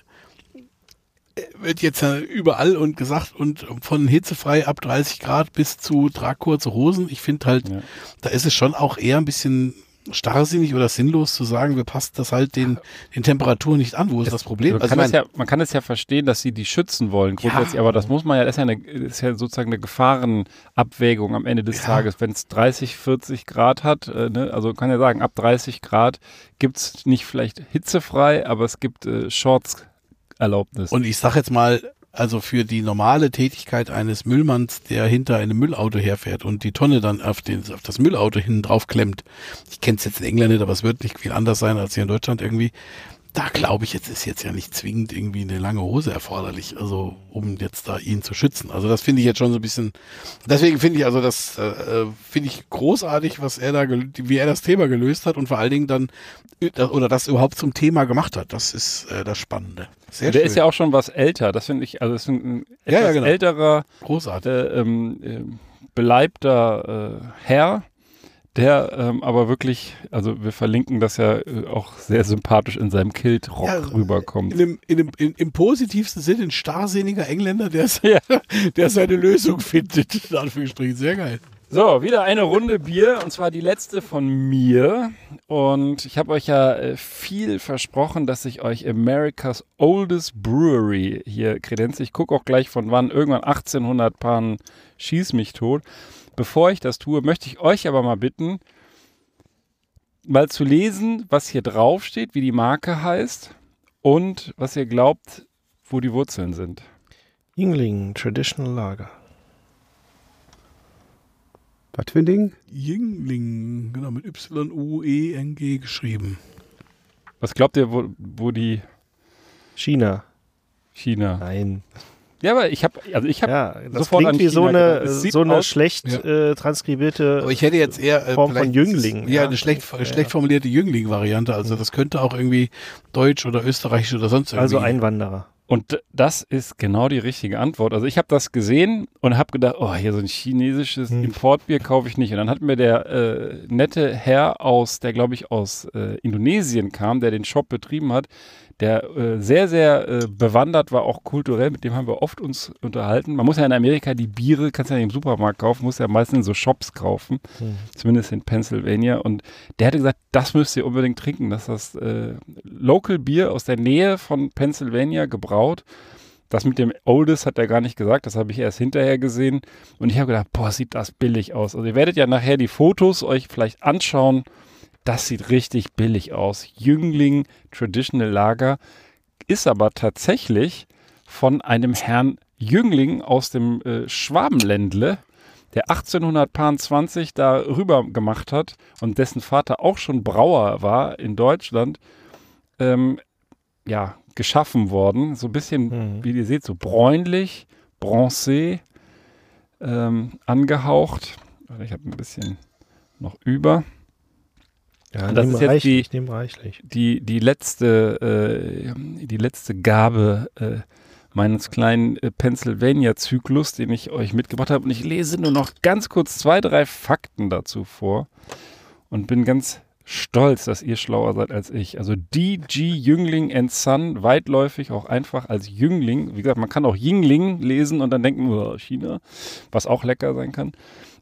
[SPEAKER 3] wird jetzt überall und gesagt und von hitzefrei ab 30 Grad bis zu trag kurze Hosen. Ich finde halt,
[SPEAKER 5] Ja.
[SPEAKER 3] da ist es schon auch eher ein bisschen starrsinnig oder sinnlos zu sagen, wir passen das halt den, den Temperaturen nicht an. Wo ist das Problem?
[SPEAKER 5] Man,
[SPEAKER 3] Also
[SPEAKER 5] kann es ja, man kann es ja verstehen, dass sie die schützen wollen, grundsätzlich, aber das muss man ja, das ist ja, eine, das ist ja sozusagen eine Gefahrenabwägung am Ende des
[SPEAKER 3] Ja.
[SPEAKER 5] Tages. Wenn es 30, 40 Grad hat, äh, ne, also kann ja sagen, ab 30 Grad gibt es nicht vielleicht hitzefrei, aber es gibt äh, Shorts-Erlaubnis.
[SPEAKER 3] Und ich sag jetzt mal, also für die normale Tätigkeit eines Müllmanns, der hinter einem Müllauto herfährt und die Tonne dann auf, den, auf das Müllauto hinten drauf klemmt. Ich kenne es jetzt in England nicht, aber es wird nicht viel anders sein als hier in Deutschland irgendwie. Da glaube ich, jetzt ist jetzt ja nicht zwingend irgendwie eine lange Hose erforderlich, also um jetzt da ihn zu schützen. Also das finde ich jetzt schon so ein bisschen. Deswegen finde ich also das äh, äh, finde ich großartig, was er da, wie er das Thema gelöst hat und vor allen Dingen dann oder das überhaupt zum Thema gemacht hat. Das ist äh, das Spannende. Sehr
[SPEAKER 5] der
[SPEAKER 3] schön.
[SPEAKER 5] ist ja auch schon was älter, das finde ich, also es ist ein
[SPEAKER 3] Ja,
[SPEAKER 5] etwas
[SPEAKER 3] ja, genau.
[SPEAKER 5] älterer,
[SPEAKER 3] großartig.
[SPEAKER 5] äh, ähm, äh, beleibter äh, Herr, der ähm, aber wirklich, also wir verlinken das ja äh, auch sehr sympathisch in seinem Kilt-Rock
[SPEAKER 3] Ja,
[SPEAKER 5] rüberkommt.
[SPEAKER 3] in dem, in dem, in, im positivsten Sinn ein starrsinniger Engländer, der,
[SPEAKER 5] Ja.
[SPEAKER 3] der seine Lösung findet. In Anführungsstrichen. Sehr geil.
[SPEAKER 5] So, wieder eine Runde Bier und zwar die letzte von mir. Und ich habe euch ja äh, viel versprochen, dass ich euch America's Oldest Brewery hier kredenze. Ich gucke auch gleich von wann, irgendwann 1800 Paaren schieß mich tot. Bevor ich das tue, möchte ich euch aber mal bitten, mal zu lesen, was hier drauf steht, wie die Marke heißt und was ihr glaubt, wo die Wurzeln sind.
[SPEAKER 6] Yingling Traditional Lager.
[SPEAKER 7] Was für ein Ding?
[SPEAKER 3] Jüngling, genau, mit Y-U-E-N-G geschrieben.
[SPEAKER 5] Was glaubt ihr, wo, wo die
[SPEAKER 6] China.
[SPEAKER 5] China?
[SPEAKER 6] Nein.
[SPEAKER 5] Ja, aber ich habe, also ich habe
[SPEAKER 6] Ja, das
[SPEAKER 5] sofort an
[SPEAKER 6] klingt wie so
[SPEAKER 5] China
[SPEAKER 6] eine,
[SPEAKER 5] gedacht.
[SPEAKER 6] So eine
[SPEAKER 5] aus-
[SPEAKER 6] schlecht
[SPEAKER 3] Ja.
[SPEAKER 6] äh, transkribierte.
[SPEAKER 3] Aber ich hätte jetzt eher äh,
[SPEAKER 6] Form von Jüngling,
[SPEAKER 3] Ja,
[SPEAKER 6] ja.
[SPEAKER 3] eine schlecht,
[SPEAKER 6] Ja,
[SPEAKER 3] schlecht
[SPEAKER 6] ja.
[SPEAKER 3] formulierte Jüngling-Variante. Also das könnte auch irgendwie Deutsch oder Österreichisch oder sonst irgendwie.
[SPEAKER 6] also Einwanderer.
[SPEAKER 5] Und das ist genau die richtige Antwort. Also ich habe das gesehen und habe gedacht, oh, hier so ein chinesisches
[SPEAKER 6] Hm.
[SPEAKER 5] Importbier kaufe ich nicht. Und dann hat mir der äh, nette Herr aus, der glaube ich aus äh, Indonesien kam, der den Shop betrieben hat, der äh, sehr, sehr äh, bewandert war, auch kulturell, mit dem haben wir oft uns unterhalten. Man muss ja in Amerika die Biere, kannst ja nicht im Supermarkt kaufen, muss ja meistens in so Shops kaufen,
[SPEAKER 6] Hm.
[SPEAKER 5] zumindest in Pennsylvania. Und der hatte gesagt, das müsst ihr unbedingt trinken. Das ist das äh, Local Bier aus der Nähe von Pennsylvania gebraut. Das mit dem Oldest hat er gar nicht gesagt, das habe ich erst hinterher gesehen. Und ich habe gedacht, boah, sieht das billig aus. Also ihr werdet ja nachher die Fotos euch vielleicht anschauen. Das sieht richtig billig aus. Jüngling Traditional Lager ist aber tatsächlich von einem Herrn Jüngling aus dem äh, Schwabenländle. der 1820 da rüber gemacht hat und dessen Vater auch schon Brauer war in Deutschland, ähm, ja, geschaffen worden. So ein bisschen,
[SPEAKER 6] Mhm.
[SPEAKER 5] wie ihr seht, so bräunlich, bronzé, ähm, angehaucht. Ich habe ein bisschen noch über.
[SPEAKER 6] Ja,
[SPEAKER 5] Das ist jetzt
[SPEAKER 6] reichlich, nehm reichlich.
[SPEAKER 5] die, die letzte, äh, die letzte Gabe äh, meines kleinen äh, Pennsylvania-Zyklus, den ich euch mitgebracht habe. Und ich lese nur noch ganz kurz zwei, drei Fakten dazu vor und bin ganz stolz, dass ihr schlauer seid als ich. Also DG Jüngling and Son, weitläufig auch einfach als Jüngling. Wie gesagt, man kann auch Yingling lesen und dann denken, oh, China, was auch lecker sein kann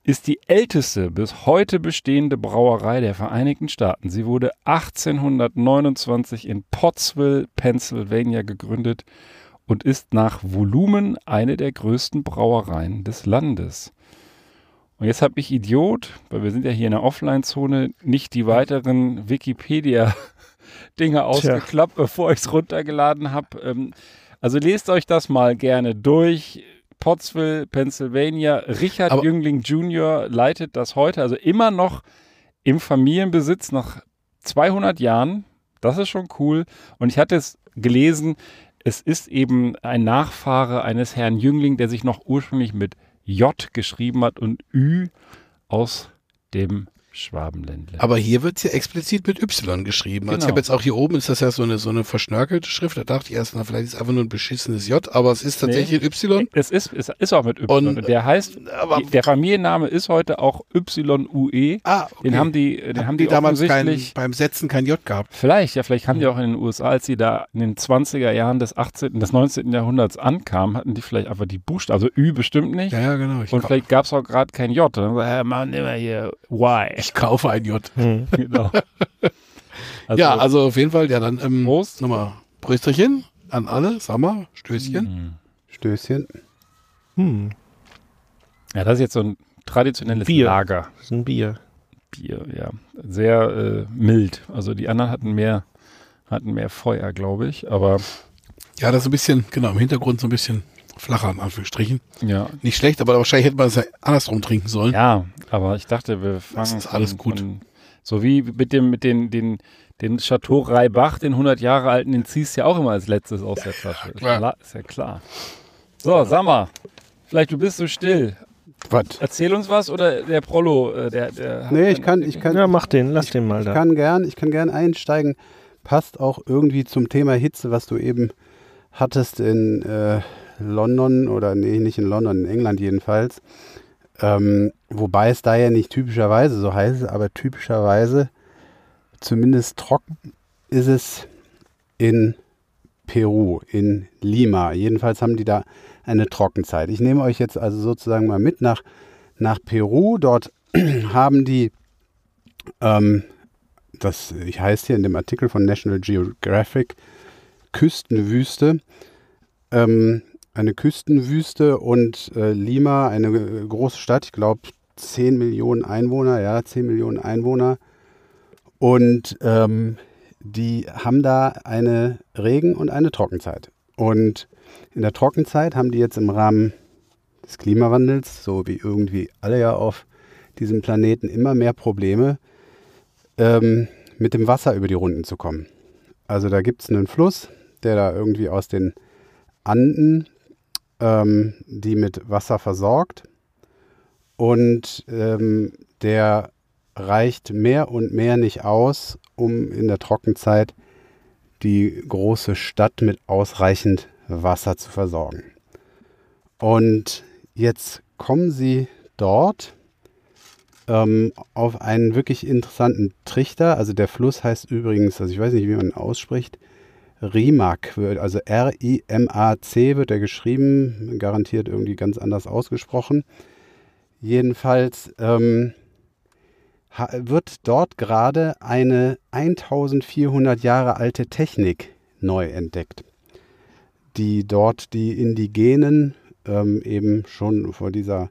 [SPEAKER 5] ist die älteste bis heute bestehende Brauerei der Vereinigten Staaten. Sie wurde 1829 in Pottsville, Pennsylvania gegründet und ist nach Volumen eine der größten Brauereien des Landes. Und jetzt habe ich Idiot, weil wir sind ja hier in der Offline-Zone, nicht die weiteren Wikipedia-Dinge ausgeklappt, bevor ich es runtergeladen habe. Ähm, also lest euch das mal gerne durch. Pottsville, Pennsylvania. Richard
[SPEAKER 3] Aber-
[SPEAKER 5] Jüngling Jr. leitet das heute, also immer noch im Familienbesitz nach 200 Jahren. Das ist schon cool. Und ich hatte es gelesen, es ist eben ein Nachfahre eines Herrn Jüngling, der sich noch ursprünglich mit J geschrieben hat und Ü aus dem Schwabenländle.
[SPEAKER 3] Aber hier wird es ja explizit mit Y geschrieben. Also ich
[SPEAKER 5] Genau.
[SPEAKER 3] habe jetzt auch hier oben ist das ja so eine so eine verschnörkelte Schrift. Da dachte ich erst, na, vielleicht ist es einfach nur ein beschissenes J, aber es ist tatsächlich Y.
[SPEAKER 5] Es ist, es ist auch mit Y.
[SPEAKER 3] Und-
[SPEAKER 5] Und, der heißt,
[SPEAKER 3] aber-
[SPEAKER 5] der Familienname ist heute auch YUE.
[SPEAKER 3] Ah, okay.
[SPEAKER 5] Den haben die, den haben
[SPEAKER 3] Haben
[SPEAKER 5] die,
[SPEAKER 3] die damals kein, beim Setzen kein J gehabt.
[SPEAKER 5] Vielleicht, ja, vielleicht haben die auch in den USA, als sie da in den 20er Jahren des 18., des 19. Jahrhunderts ankamen, hatten die vielleicht einfach die Buchstaben, also Ü bestimmt nicht.
[SPEAKER 3] Ja, ja, genau.
[SPEAKER 5] Und
[SPEAKER 3] kau
[SPEAKER 5] vielleicht gab es auch gerade kein J. Dann haben sie, hey, Mann, immer hier Y.
[SPEAKER 3] ich kaufe ein J.
[SPEAKER 6] Hm.
[SPEAKER 5] genau. Also,
[SPEAKER 3] ja, also auf jeden Fall, ja, dann ähm,
[SPEAKER 5] Prost.
[SPEAKER 3] nochmal Prösterchen an alle, sag mal, Stößchen.
[SPEAKER 5] Mhm.
[SPEAKER 7] Stößchen.
[SPEAKER 6] Hm.
[SPEAKER 5] ja, das ist jetzt so ein traditionelles
[SPEAKER 6] Bier.
[SPEAKER 5] Lager.
[SPEAKER 6] Das ist ein Bier.
[SPEAKER 5] Bier, ja. Sehr äh, mild. Also die anderen hatten mehr, hatten mehr Feuer, glaube ich. Aber
[SPEAKER 3] Ja, das ist ein bisschen, genau, im Hintergrund so ein bisschen flacher, in Anführungsstrichen.
[SPEAKER 5] ja.
[SPEAKER 3] Nicht schlecht, aber wahrscheinlich hätte man es ja andersrum trinken sollen.
[SPEAKER 5] Ja, aber ich dachte, wir fangen
[SPEAKER 3] ist alles gut.
[SPEAKER 5] Von, so wie mit dem, mit den, den, den Chateau Reibach, den 100 Jahre alten, den ziehst du ja auch immer als letztes aus der Flasche.
[SPEAKER 3] Klar.
[SPEAKER 5] Ist ja klar. So, sag mal, vielleicht du bist so still.
[SPEAKER 7] Was?
[SPEAKER 5] Erzähl uns was oder der Prollo, äh, der, der hat
[SPEAKER 7] Nee, ich kann, ich kann,
[SPEAKER 6] Ja, mach den, lass den mal
[SPEAKER 7] ich
[SPEAKER 6] da.
[SPEAKER 7] kann gern, ich kann gern einsteigen. Passt auch irgendwie zum Thema Hitze, was du eben hattest in äh, London oder nee, nicht in London, in England jedenfalls. Ähm, wobei es da ja nicht typischerweise so heiß ist, aber typischerweise zumindest trocken ist es in Peru, in Lima. Jedenfalls haben die da eine Trockenzeit. Ich nehme euch jetzt also sozusagen mal mit nach, nach Peru. Dort haben die, ähm, das heißt hier in dem Artikel von National Geographic, Küstenwüste. Ähm, eine Küstenwüste und äh, Lima, eine äh, große Stadt, ich glaube 10 Millionen Einwohner, ja, 10 Millionen Einwohner. Und ähm, die haben da eine Regen- und eine Trockenzeit. Und in der Trockenzeit haben die jetzt im Rahmen des Klimawandels, so wie irgendwie alle ja auf diesem Planeten, immer mehr Probleme, ähm, mit dem Wasser über die Runden zu kommen. Also da gibt es einen Fluss, der da irgendwie aus den Anden ähm, die mit Wasser versorgt. Und ähm, der reicht mehr und mehr nicht aus, um in der Trockenzeit die große Stadt mit ausreichend Wasser zu versorgen. Und jetzt kommen sie dort ähm, auf einen wirklich interessanten Trichter. Also der Fluss heißt übrigens, also ich weiß nicht, wie man ihn ausspricht, Rimac, also R-I-M-A-C wird er geschrieben, garantiert irgendwie ganz anders ausgesprochen. Jedenfalls ähm, wird dort gerade eine 1400 Jahre alte Technik neu entdeckt, die dort die Indigenen ähm, eben schon vor dieser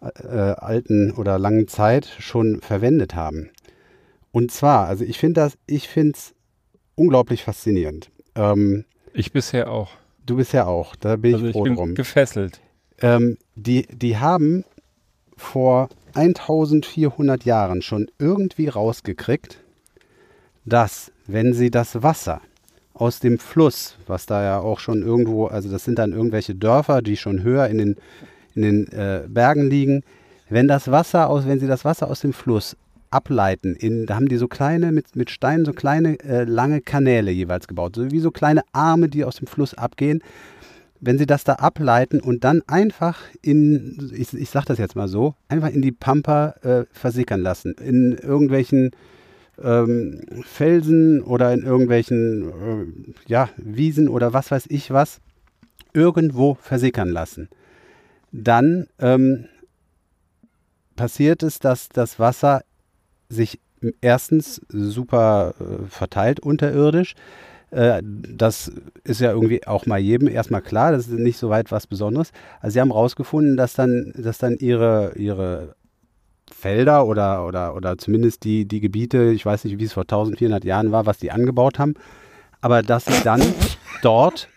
[SPEAKER 7] äh, alten oder langen Zeit schon verwendet haben. Und zwar, also ich finde das, ich finde es unglaublich faszinierend. Ähm,
[SPEAKER 5] Ich bisher auch.
[SPEAKER 7] du bist ja auch, da bin
[SPEAKER 5] Also
[SPEAKER 7] ich
[SPEAKER 5] ich
[SPEAKER 7] froh
[SPEAKER 5] bin
[SPEAKER 7] drum.
[SPEAKER 5] gefesselt.
[SPEAKER 7] Ähm, die, die haben vor 1400 Jahren schon irgendwie rausgekriegt, dass wenn sie das Wasser aus dem Fluss, was da ja auch schon irgendwo, also das sind dann irgendwelche Dörfer, die schon höher in den, in den äh, Bergen liegen, wenn das Wasser aus, wenn sie das Wasser aus dem Fluss ableiten, in, da haben die so kleine, mit, mit Steinen so kleine, äh, lange Kanäle jeweils gebaut, so wie so kleine Arme, die aus dem Fluss abgehen. Wenn sie das da ableiten und dann einfach in, ich, ich sag das jetzt mal so, einfach in die Pampa äh, versickern lassen, in irgendwelchen ähm, Felsen oder in irgendwelchen äh, ja, Wiesen oder was weiß ich was, irgendwo versickern lassen. Dann ähm, passiert es, dass das Wasser sich erstens super äh, verteilt unterirdisch. Äh, das ist ja irgendwie auch mal jedem erstmal klar, das ist nicht so weit was Besonderes. Also sie haben herausgefunden, dass dann, dass dann ihre, ihre Felder oder, oder, oder zumindest die, die Gebiete, ich weiß nicht, wie es vor 1400 Jahren war, was die angebaut haben, aber dass sie dann dort,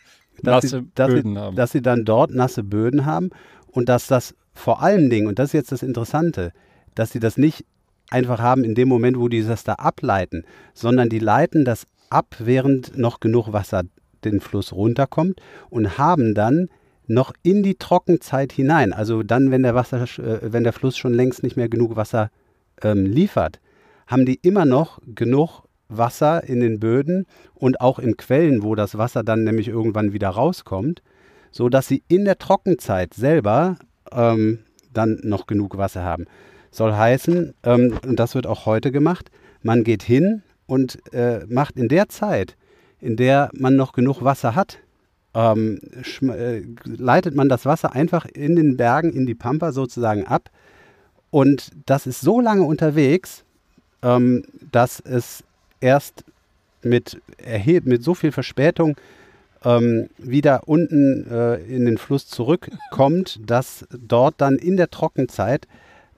[SPEAKER 7] dass,
[SPEAKER 5] Nasse
[SPEAKER 7] sie, dass,
[SPEAKER 5] Böden
[SPEAKER 7] sie,
[SPEAKER 5] haben.
[SPEAKER 7] dass sie dann dort nasse Böden haben und dass das vor allen Dingen, und das ist jetzt das Interessante, dass sie das nicht einfach haben in dem Moment, wo die das da ableiten, sondern die leiten das ab, während noch genug Wasser den Fluss runterkommt und haben dann noch in die Trockenzeit hinein, also dann, wenn der Wasser, äh, wenn der Fluss schon längst nicht mehr genug Wasser ähm, liefert, haben die immer noch genug Wasser in den Böden und auch in Quellen, wo das Wasser dann nämlich irgendwann wieder rauskommt, so dass sie in der Trockenzeit selber ähm, dann noch genug Wasser haben. Soll heißen, ähm, und das wird auch heute gemacht, man geht hin und äh, macht in der Zeit, in der man noch genug Wasser hat, ähm, äh, leitet man das Wasser einfach in den Bergen, in die Pampa sozusagen ab. Und das ist so lange unterwegs, ähm, dass es erst mit, mit so viel Verspätung ähm, wieder unten äh, in den Fluss zurückkommt, dass dort dann in der Trockenzeit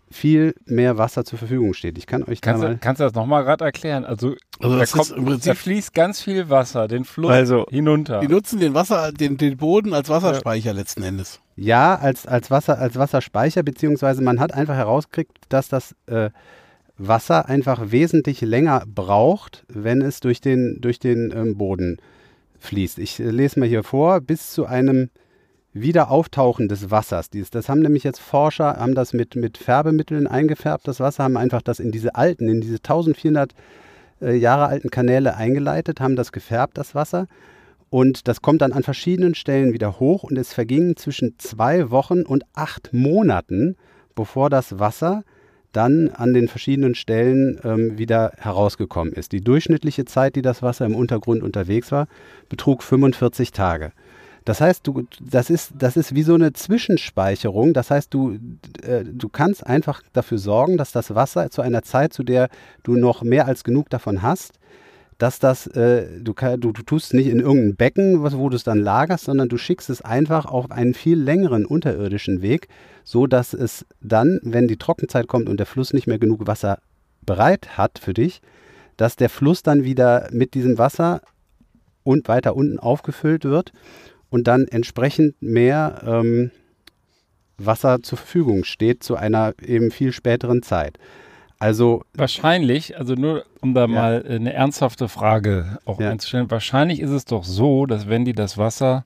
[SPEAKER 7] viel mehr Wasser zur Verfügung steht. Ich kann euch da
[SPEAKER 5] Kannst
[SPEAKER 7] mal
[SPEAKER 5] du, kannst du das nochmal gerade erklären? Also,
[SPEAKER 3] Also
[SPEAKER 5] da, kommt,
[SPEAKER 3] im
[SPEAKER 5] da
[SPEAKER 3] Prinzip,
[SPEAKER 5] fließt ganz viel Wasser den Fluss
[SPEAKER 6] Also,
[SPEAKER 5] hinunter.
[SPEAKER 3] die nutzen den Wasser, den, den Boden als Wasserspeicher letzten Endes.
[SPEAKER 7] Ja, als, als, Wasser, als Wasserspeicher, beziehungsweise man hat einfach herausgekriegt, dass das äh, Wasser einfach wesentlich länger braucht, wenn es durch den, durch den ähm, Boden fließt. Ich äh, lese mal hier vor, bis zu einem Wiederauftauchen des Wassers. Dies, das haben nämlich jetzt Forscher, haben das mit, mit Färbemitteln eingefärbt, das Wasser, haben einfach das in diese alten, in diese 1400 äh, Jahre alten Kanäle eingeleitet, haben das gefärbt, das Wasser. Und das kommt dann an verschiedenen Stellen wieder hoch und es vergingen zwischen zwei Wochen und acht Monaten, bevor das Wasser dann an den verschiedenen Stellen ähm, wieder herausgekommen ist. Die durchschnittliche Zeit, die das Wasser im Untergrund unterwegs war, betrug 45 Tage. Das heißt, du, das, ist, das ist wie so eine Zwischenspeicherung. Das heißt, du, äh, du kannst einfach dafür sorgen, dass das Wasser zu einer Zeit, zu der du noch mehr als genug davon hast, dass das, äh, du, du, du tust nicht in irgendein Becken, wo du es dann lagerst, sondern du schickst es einfach auf einen viel längeren unterirdischen Weg, so dass es dann, wenn die Trockenzeit kommt und der Fluss nicht mehr genug Wasser bereit hat für dich, dass der Fluss dann wieder mit diesem Wasser und weiter unten aufgefüllt wird und dann entsprechend mehr ähm, Wasser zur Verfügung steht zu einer eben viel späteren Zeit. Also
[SPEAKER 5] Wahrscheinlich, also nur um da mal äh, eine ernsthafte Frage auch
[SPEAKER 7] Ja.
[SPEAKER 5] einzustellen, wahrscheinlich ist es doch so, dass wenn die das Wasser,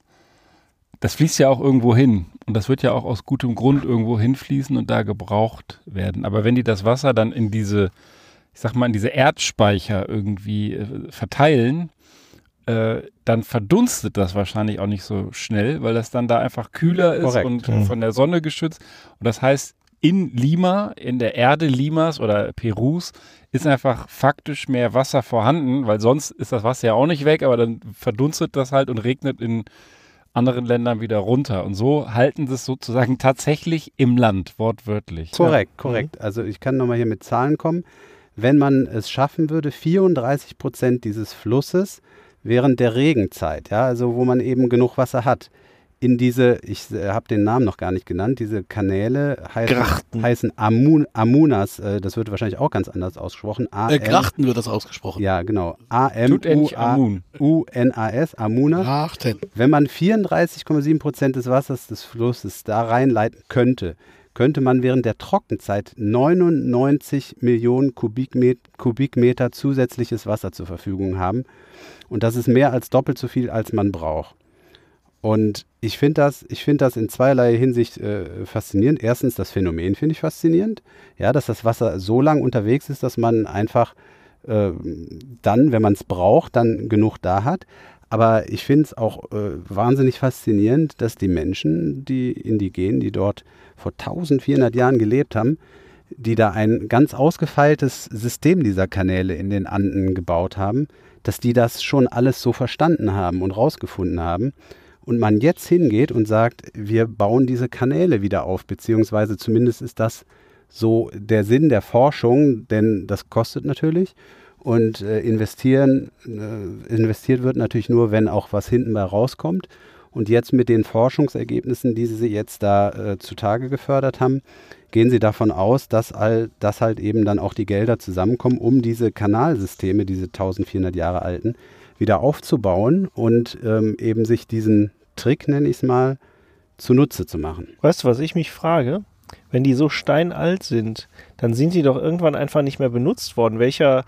[SPEAKER 5] das fließt ja auch irgendwo hin und das wird ja auch aus gutem Grund irgendwo hinfließen und da gebraucht werden. Aber wenn die das Wasser dann in diese, ich sag mal, in diese Erdspeicher irgendwie äh, verteilen, äh, dann verdunstet das wahrscheinlich auch nicht so schnell, weil das dann da einfach kühler ist
[SPEAKER 7] Korrekt.
[SPEAKER 5] und
[SPEAKER 6] Mhm.
[SPEAKER 5] von der Sonne geschützt. Und das heißt, in Lima, in der Erde Limas oder Perus, ist einfach faktisch mehr Wasser vorhanden, weil sonst ist das Wasser ja auch nicht weg, aber dann verdunstet das halt und regnet in anderen Ländern wieder runter. Und so halten sie es sozusagen tatsächlich im Land, wortwörtlich.
[SPEAKER 7] Korrekt, korrekt. Also ich kann nochmal hier mit Zahlen kommen. Wenn man es schaffen würde, 34 Prozent dieses Flusses während der Regenzeit, ja, also wo man eben genug Wasser hat, in diese, ich äh, habe den Namen noch gar nicht genannt, diese Kanäle heißen,
[SPEAKER 6] Grachten.
[SPEAKER 7] heißen Amun, Amunas, äh, das wird wahrscheinlich auch ganz anders ausgesprochen.
[SPEAKER 3] Äh, Grachten wird das ausgesprochen.
[SPEAKER 7] Ja, genau.
[SPEAKER 5] Tut endlich Amun.
[SPEAKER 7] A-M-U-A-U-N-A-S, Amunas.
[SPEAKER 3] Grachten.
[SPEAKER 7] Wenn man 34,7 Prozent des Wassers des Flusses da reinleiten könnte, könnte man während der Trockenzeit 99 Millionen Kubikmet Kubikmeter zusätzliches Wasser zur Verfügung haben. Und das ist mehr als doppelt so viel, als man braucht. Und ich finde das, ich finde das in zweierlei Hinsicht äh, faszinierend. Erstens, das Phänomen finde ich faszinierend. Ja, dass das Wasser so lang unterwegs ist, dass man einfach äh, dann, wenn man es braucht, dann genug da hat. Aber ich finde es auch äh, wahnsinnig faszinierend, dass die Menschen, die Indigenen, die dort vor 1400 Jahren gelebt haben, die da ein ganz ausgefeiltes System dieser Kanäle in den Anden gebaut haben, dass die das schon alles so verstanden haben und rausgefunden haben. Und man jetzt hingeht und sagt, wir bauen diese Kanäle wieder auf, beziehungsweise zumindest ist das so der Sinn der Forschung, denn das kostet natürlich. Und äh, investieren, äh, investiert wird natürlich nur, wenn auch was hinten bei rauskommt. Und jetzt mit den Forschungsergebnissen, die Sie jetzt da äh, zutage gefördert haben, gehen Sie davon aus, dass, all, dass halt eben dann auch die Gelder zusammenkommen, um diese Kanalsysteme, diese 1400 Jahre alten, wieder aufzubauen und ähm, eben sich diesen Trick, nenne ich es mal, zunutze zu machen.
[SPEAKER 6] Weißt du, was ich mich frage? Wenn die so steinalt sind, dann sind die doch irgendwann einfach nicht mehr benutzt worden. Welcher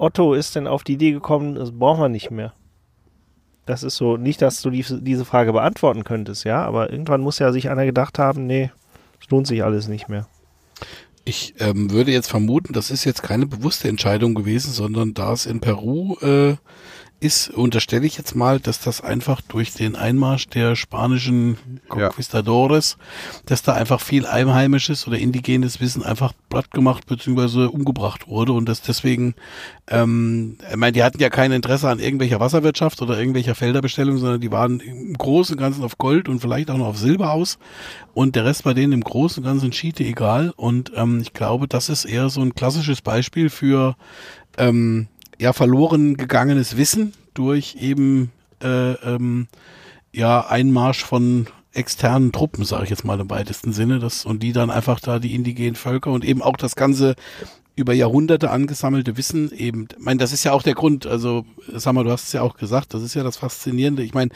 [SPEAKER 6] Otto ist denn auf die Idee gekommen, das brauchen wir nicht mehr? Das ist so, nicht, dass du die, diese Frage beantworten könntest, ja, aber irgendwann muss ja sich einer gedacht haben, nee, es lohnt sich alles nicht mehr.
[SPEAKER 3] Ich ähm, würde jetzt vermuten, das ist jetzt keine bewusste Entscheidung gewesen, sondern da es in Peru äh, ist, unterstelle ich jetzt mal, dass das einfach durch den Einmarsch der spanischen Conquistadores, dass da einfach viel einheimisches oder indigenes Wissen einfach platt gemacht bzw. umgebracht wurde und dass deswegen, ähm, ich meine, die hatten ja kein Interesse an irgendwelcher Wasserwirtschaft oder irgendwelcher Felderbestellung, sondern die waren im Großen und Ganzen auf Gold und vielleicht auch noch auf Silber aus und der Rest bei denen im Großen und Ganzen Schiete egal und ähm, ich glaube, das ist eher so ein klassisches Beispiel für ähm, ja verloren gegangenes Wissen durch eben äh, ähm, ja Einmarsch von externen Truppen, sage ich jetzt mal im weitesten Sinne, das und die dann einfach da die indigenen Völker und eben auch das ganze über Jahrhunderte angesammelte Wissen eben, ich meine, das ist ja auch der Grund, also sag mal, du hast es ja auch gesagt, das ist ja das Faszinierende. Ich meine,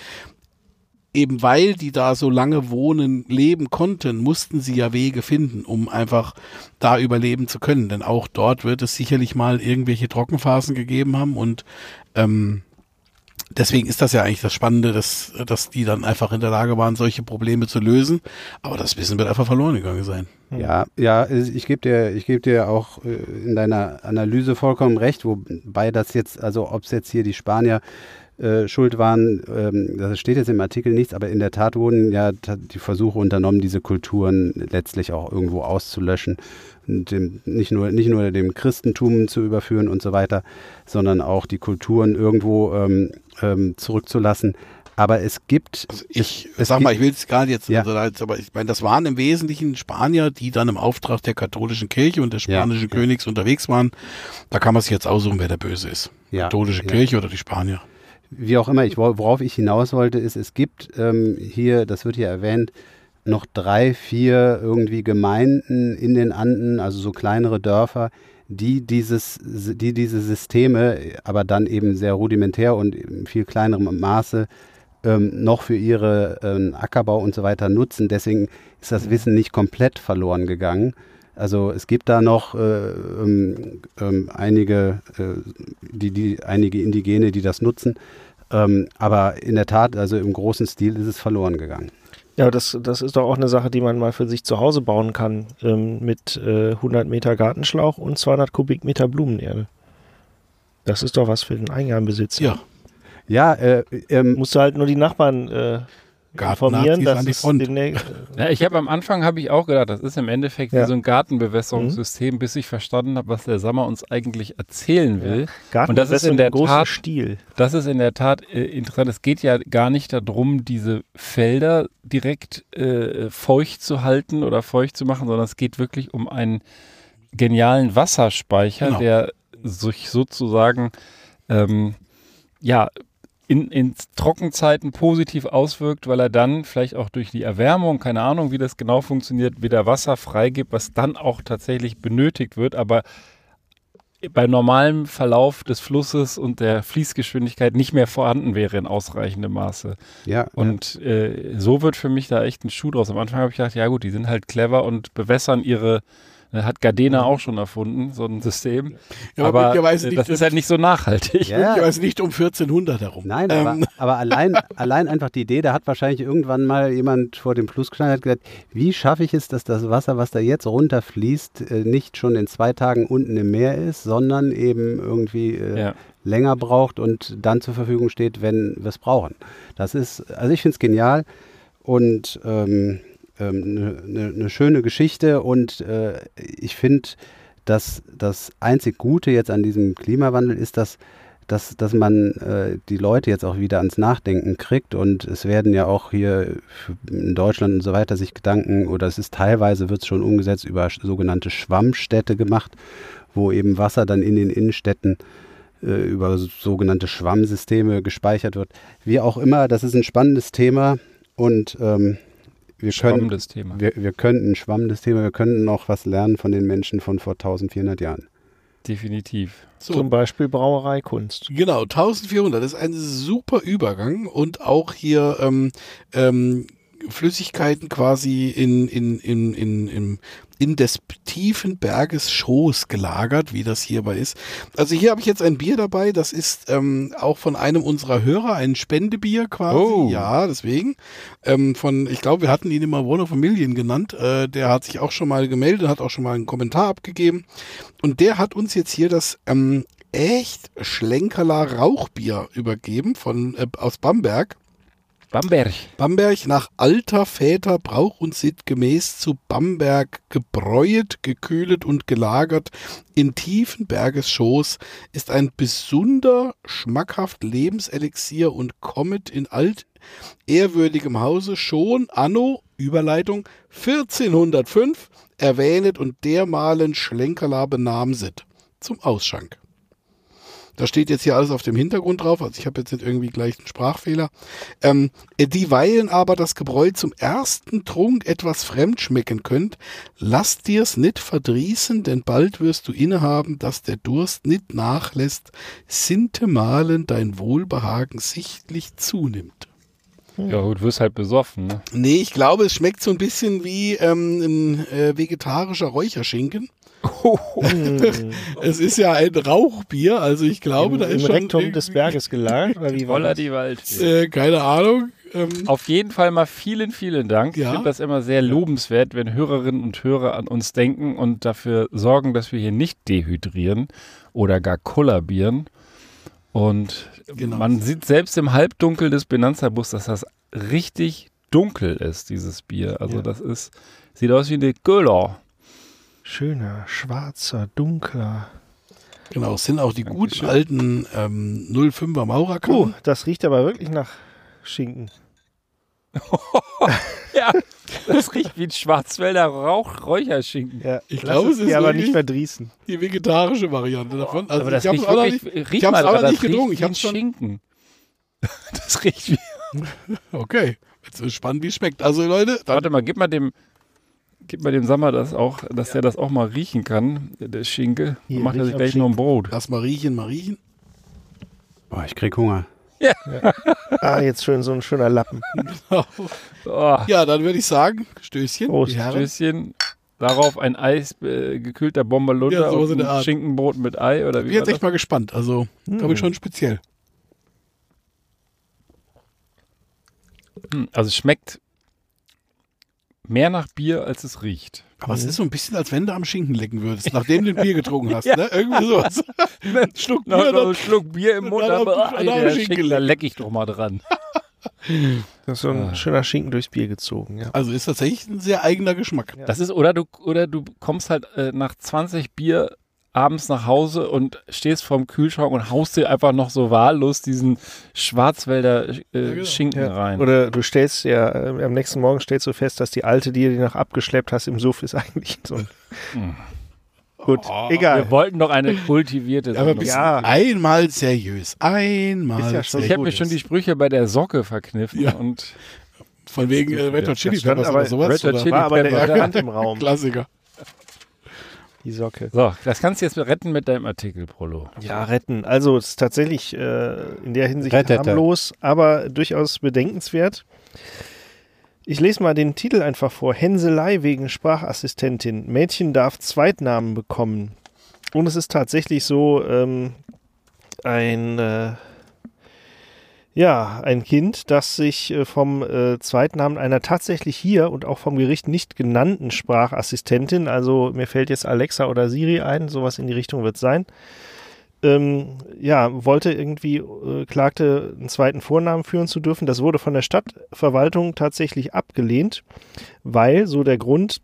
[SPEAKER 3] eben weil die da so lange wohnen, leben konnten, mussten sie ja Wege finden, um einfach da überleben zu können. Denn auch dort wird es sicherlich mal irgendwelche Trockenphasen gegeben haben und ähm, deswegen ist das ja eigentlich das Spannende, dass, dass die dann einfach in der Lage waren, solche Probleme zu lösen. Aber das Wissen wird einfach verloren gegangen sein.
[SPEAKER 7] Ja, ja, ich gebe dir, ich gebe dir auch äh, in deiner Analyse vollkommen recht, wobei das jetzt, also ob es jetzt hier die Spanier äh, schuld waren, ähm, das steht jetzt im Artikel nichts, aber in der Tat wurden ja die Versuche unternommen, diese Kulturen letztlich auch irgendwo auszulöschen und dem, nicht, nur, nicht nur dem Christentum zu überführen und so weiter, sondern auch die Kulturen irgendwo ähm, ähm, zurückzulassen. Aber es gibt.
[SPEAKER 3] Also ich
[SPEAKER 7] es
[SPEAKER 3] sag
[SPEAKER 7] gibt,
[SPEAKER 3] mal, ich will es gerade jetzt,
[SPEAKER 7] Ja.
[SPEAKER 3] also, als- aber ich meine, das waren im Wesentlichen Spanier, die dann im Auftrag der katholischen Kirche und des
[SPEAKER 7] Ja,
[SPEAKER 3] spanischen
[SPEAKER 7] ja.
[SPEAKER 3] Königs unterwegs waren. Da kann man sich jetzt aussuchen, wer der Böse ist.
[SPEAKER 7] Ja,
[SPEAKER 3] Katholische
[SPEAKER 7] ja.
[SPEAKER 3] Kirche oder die Spanier.
[SPEAKER 7] Wie auch immer, ich, wo- worauf ich hinaus wollte, ist, es gibt ähm, hier, das wird hier erwähnt, noch drei, vier irgendwie Gemeinden in den Anden, also so kleinere Dörfer, die dieses, die diese Systeme, aber dann eben sehr rudimentär und in viel kleinerem Maße ähm, noch für ihre ähm, Ackerbau und so weiter nutzen. Deswegen ist das Wissen nicht komplett verloren gegangen. Also es gibt da noch äh, ähm, ähm, einige, äh, die, die, einige Indigene, die das nutzen. Ähm, aber in der Tat, also im großen Stil ist es verloren gegangen.
[SPEAKER 6] Ja, das, das ist doch auch eine Sache, die man mal für sich zu Hause bauen kann, ähm, mit äh, 100 Meter Gartenschlauch und 200 Kubikmeter Blumenerde. Das ist doch was für den Eigenheimbesitzer.
[SPEAKER 3] Ja,
[SPEAKER 7] Ja, äh, ähm,
[SPEAKER 6] Musst du halt nur die Nachbarn äh, informieren, dass
[SPEAKER 3] an die
[SPEAKER 6] es
[SPEAKER 3] Front.
[SPEAKER 6] demnächst,
[SPEAKER 5] Ja, ich habe am Anfang habe ich auch gedacht, das ist im Endeffekt
[SPEAKER 6] Ja.
[SPEAKER 5] wie so ein Gartenbewässerungssystem, bis ich verstanden habe, was der Sammer uns eigentlich erzählen will. Und das ist in der
[SPEAKER 6] im großen
[SPEAKER 5] Tat-
[SPEAKER 6] Stil.
[SPEAKER 5] Das ist in der Tat äh, interessant. Es geht ja gar nicht darum, diese Felder direkt äh, feucht zu halten oder feucht zu machen, sondern es geht wirklich um einen genialen Wasserspeicher,
[SPEAKER 3] Genau.
[SPEAKER 5] der sich sozusagen ähm, ja in, in Trockenzeiten positiv auswirkt, weil er dann vielleicht auch durch die Erwärmung, keine Ahnung, wie das genau funktioniert, wieder Wasser freigibt, was dann auch tatsächlich benötigt wird, aber bei normalem Verlauf des Flusses und der Fließgeschwindigkeit nicht mehr vorhanden wäre in ausreichendem Maße.
[SPEAKER 7] Ja,
[SPEAKER 5] Und äh, so wird für mich da echt ein Schuh draus. Am Anfang habe ich gedacht, ja gut, die sind halt clever und bewässern ihre, hat Gardena auch schon erfunden, so ein System.
[SPEAKER 3] Ja, aber
[SPEAKER 5] aber
[SPEAKER 3] möglicherweise
[SPEAKER 5] äh,
[SPEAKER 3] nicht-
[SPEAKER 5] das ist halt nicht so nachhaltig.
[SPEAKER 7] Ja.
[SPEAKER 3] Möglicherweise nicht um 1400 herum.
[SPEAKER 7] Nein, aber,
[SPEAKER 3] Ähm,
[SPEAKER 7] aber allein, allein einfach die Idee, da hat wahrscheinlich irgendwann mal jemand vor dem Fluss gestanden und hat gesagt, wie schaffe ich es, dass das Wasser, was da jetzt runterfließt, äh, nicht schon in zwei Tagen unten im Meer ist, sondern eben irgendwie äh,
[SPEAKER 5] Ja.
[SPEAKER 7] länger braucht und dann zur Verfügung steht, wenn wir es brauchen. Das ist, also ich finde es genial und eine ähm, ne, ne, ne schöne Geschichte und äh, ich finde, dass das einzig Gute jetzt an diesem Klimawandel ist, dass dass, dass man äh, die Leute jetzt auch wieder ans Nachdenken kriegt und es werden ja auch hier in Deutschland und so weiter sich Gedanken oder es ist teilweise wird es schon umgesetzt über sogenannte Schwammstädte gemacht, wo eben Wasser dann in den Innenstädten äh, über so- sogenannte Schwammsysteme gespeichert wird. Wie auch immer, das ist ein spannendes Thema und ähm, wir können,
[SPEAKER 5] Spannendes Thema.
[SPEAKER 7] wir, wir könnten ein spannendes Thema, wir könnten noch was lernen von den Menschen von vor 1400 Jahren.
[SPEAKER 5] Definitiv.
[SPEAKER 3] so,
[SPEAKER 6] Zum Beispiel Brauereikunst.
[SPEAKER 3] Genau, 1400 ist ein super Übergang und auch hier ähm, ähm, Flüssigkeiten quasi in, in, in, in, in, in des tiefen Berges Schoß gelagert, wie das hierbei ist. Also hier habe ich jetzt ein Bier dabei, das ist ähm, auch von einem unserer Hörer, ein Spendebier quasi.
[SPEAKER 5] Oh.
[SPEAKER 3] Ja, deswegen. Ähm, von, ich glaube, wir hatten ihn immer One of a Million genannt. Äh, der hat sich auch schon mal gemeldet, hat auch schon mal einen Kommentar abgegeben. Und der hat uns jetzt hier das ähm, echt Schlenkerler Rauchbier übergeben von äh, aus Bamberg.
[SPEAKER 5] Bamberg.
[SPEAKER 3] Bamberg nach alter Väter Brauch und Sitt gemäß zu Bamberg gebräuet, gekühlet und gelagert in tiefen Bergesschoß ist ein besunder, schmackhaft Lebenselixier und kommet in alt ehrwürdigem Hause schon anno Überleitung 1405 erwähnet und dermalen Schlenkerla benamset zum Ausschank. Da steht jetzt hier alles auf dem Hintergrund drauf, also ich habe jetzt nicht irgendwie gleich einen Sprachfehler. Ähm, dieweil aber das Gebräu zum ersten Trunk etwas fremd schmecken könnt, lass dir's nicht verdrießen, denn bald wirst du innehaben, dass der Durst nicht nachlässt, sintemalen dein Wohlbehagen sichtlich zunimmt.
[SPEAKER 5] Ja gut, wirst halt besoffen, ne?
[SPEAKER 3] Nee, ich glaube, es schmeckt so ein bisschen wie ähm, ein äh, vegetarischer Räucherschinken. es ist ja ein Rauchbier, also ich glaube,
[SPEAKER 6] Im,
[SPEAKER 3] da ist
[SPEAKER 6] im
[SPEAKER 3] schon
[SPEAKER 6] Rektum des Berges gelagert? Oder wie war
[SPEAKER 5] Voller die Wald.
[SPEAKER 3] Äh, keine Ahnung. Ähm,
[SPEAKER 5] Auf jeden Fall mal vielen, vielen Dank.
[SPEAKER 3] Ja.
[SPEAKER 5] Ich finde das immer sehr lobenswert, wenn Hörerinnen und Hörer an uns denken und dafür sorgen, dass wir hier nicht dehydrieren oder gar kollabieren. Und
[SPEAKER 3] Genau.
[SPEAKER 5] man sieht selbst im Halbdunkel des Benanza-Bus, dass das richtig dunkel ist, dieses Bier. Also
[SPEAKER 6] Ja.
[SPEAKER 5] das ist, sieht aus wie eine Göller.
[SPEAKER 6] Schöner, schwarzer, dunkler.
[SPEAKER 3] genau, es sind auch die guten
[SPEAKER 5] Dankeschön.
[SPEAKER 3] alten ähm, 05er
[SPEAKER 6] Puh,
[SPEAKER 3] Maurerkannen.
[SPEAKER 6] das riecht aber wirklich nach Schinken.
[SPEAKER 5] Ja, das riecht wie ein Schwarzwälder Rauch-Räucherschinken.
[SPEAKER 6] Ja,
[SPEAKER 3] Ich glaube,
[SPEAKER 6] es
[SPEAKER 3] ist
[SPEAKER 6] aber nicht verdrießen.
[SPEAKER 3] Die vegetarische Variante davon. Also
[SPEAKER 5] aber das
[SPEAKER 3] ich habe
[SPEAKER 5] riecht
[SPEAKER 3] es auch noch
[SPEAKER 5] wirklich,
[SPEAKER 3] nicht. ich
[SPEAKER 5] mal
[SPEAKER 3] aber
[SPEAKER 5] dran, das
[SPEAKER 3] nicht gedrungen. Ich schon-
[SPEAKER 5] Schinken. Das riecht wie
[SPEAKER 3] Okay, jetzt ist spannend, wie es schmeckt. Also Leute, dann,
[SPEAKER 5] Warte mal, gib mal dem, gib mal dem Sammer das auch, dass er das auch mal riechen kann, der Schinkel.
[SPEAKER 6] Hier,
[SPEAKER 5] Macht er sich gleich noch ein Brot.
[SPEAKER 3] lass mal riechen, mal riechen.
[SPEAKER 7] Boah, ich krieg Hunger.
[SPEAKER 6] Ah, jetzt schön so ein schöner Lappen.
[SPEAKER 5] Oh,
[SPEAKER 3] Ja, dann würde ich sagen, Stößchen.
[SPEAKER 6] Prost.
[SPEAKER 3] die Herren.
[SPEAKER 5] Stößchen. Darauf ein Eis, äh, gekühlter Bommerlunder
[SPEAKER 3] Ja, in
[SPEAKER 5] und ein
[SPEAKER 3] Art.
[SPEAKER 5] Schinkenbrot mit Ei oder
[SPEAKER 3] Ich
[SPEAKER 5] wie
[SPEAKER 3] bin
[SPEAKER 5] war
[SPEAKER 3] jetzt echt mal gespannt. Also, glaube ich, schon speziell.
[SPEAKER 5] Hm, Also es schmeckt mehr nach Bier, als es riecht.
[SPEAKER 3] Aber es ist so ein bisschen, als wenn du am Schinken lecken würdest, nachdem du ein Bier getrunken hast. ne? Irgendwie sowas. Ein Schluck Bier,
[SPEAKER 5] so
[SPEAKER 3] dann,
[SPEAKER 5] einen Schluck Bier im
[SPEAKER 3] und
[SPEAKER 5] Mund,
[SPEAKER 3] dann
[SPEAKER 5] aber ah, der
[SPEAKER 3] den Schinken
[SPEAKER 5] da
[SPEAKER 3] lecken.
[SPEAKER 5] leck ich doch mal dran.
[SPEAKER 6] Das ist so ein
[SPEAKER 5] Ah.
[SPEAKER 6] schöner Schinken durchs Bier gezogen, ja.
[SPEAKER 3] also ist tatsächlich ein sehr eigener Geschmack.
[SPEAKER 5] Das ist, oder du, oder du kommst halt äh, nach 20 Bier abends nach Hause und stehst vorm Kühlschrank und haust dir einfach noch so wahllos diesen Schwarzwälder äh,
[SPEAKER 3] genau.
[SPEAKER 5] Schinken
[SPEAKER 6] Ja.
[SPEAKER 5] rein.
[SPEAKER 6] Oder du stellst ja, äh, am nächsten Morgen stellst du fest, dass die alte, die du noch abgeschleppt hast im Suff, ist eigentlich so ein.
[SPEAKER 5] Hm.
[SPEAKER 6] Gut,
[SPEAKER 3] Oh.
[SPEAKER 6] egal.
[SPEAKER 5] Wir wollten doch eine kultivierte
[SPEAKER 3] Aber
[SPEAKER 6] Ja.
[SPEAKER 3] einmal seriös. Einmal
[SPEAKER 6] Ist ja schon-
[SPEAKER 5] ich
[SPEAKER 3] seriös.
[SPEAKER 5] habe mir schon die Sprüche bei der Socke verkniffen
[SPEAKER 3] Ja.
[SPEAKER 5] und
[SPEAKER 3] Von wegen äh, Red Hot Chili Peppers oder sowas.
[SPEAKER 5] Red Hot? Chili
[SPEAKER 6] War aber der. Elefant im Raum.
[SPEAKER 3] Klassiker.
[SPEAKER 6] Die Socke.
[SPEAKER 5] So, das kannst du jetzt retten mit deinem Artikel, Prolo.
[SPEAKER 6] Ja, retten. Also es ist tatsächlich äh, in der Hinsicht
[SPEAKER 7] Rettete.
[SPEAKER 6] harmlos, aber durchaus bedenkenswert. Ich lese mal den Titel einfach vor. Hänselei wegen Sprachassistentin. Mädchen darf Zweitnamen bekommen. Und es ist tatsächlich so, ähm, ein, äh, ja, ein Kind, das sich äh, vom äh, Zweitnamen einer tatsächlich hier und auch vom Gericht nicht genannten Sprachassistentin, also mir fällt jetzt Alexa oder Siri ein, sowas in die Richtung wird sein, ähm, ja, wollte irgendwie, äh, klagte, einen zweiten Vornamen führen zu dürfen. Das wurde von der Stadtverwaltung tatsächlich abgelehnt, weil, so der Grund,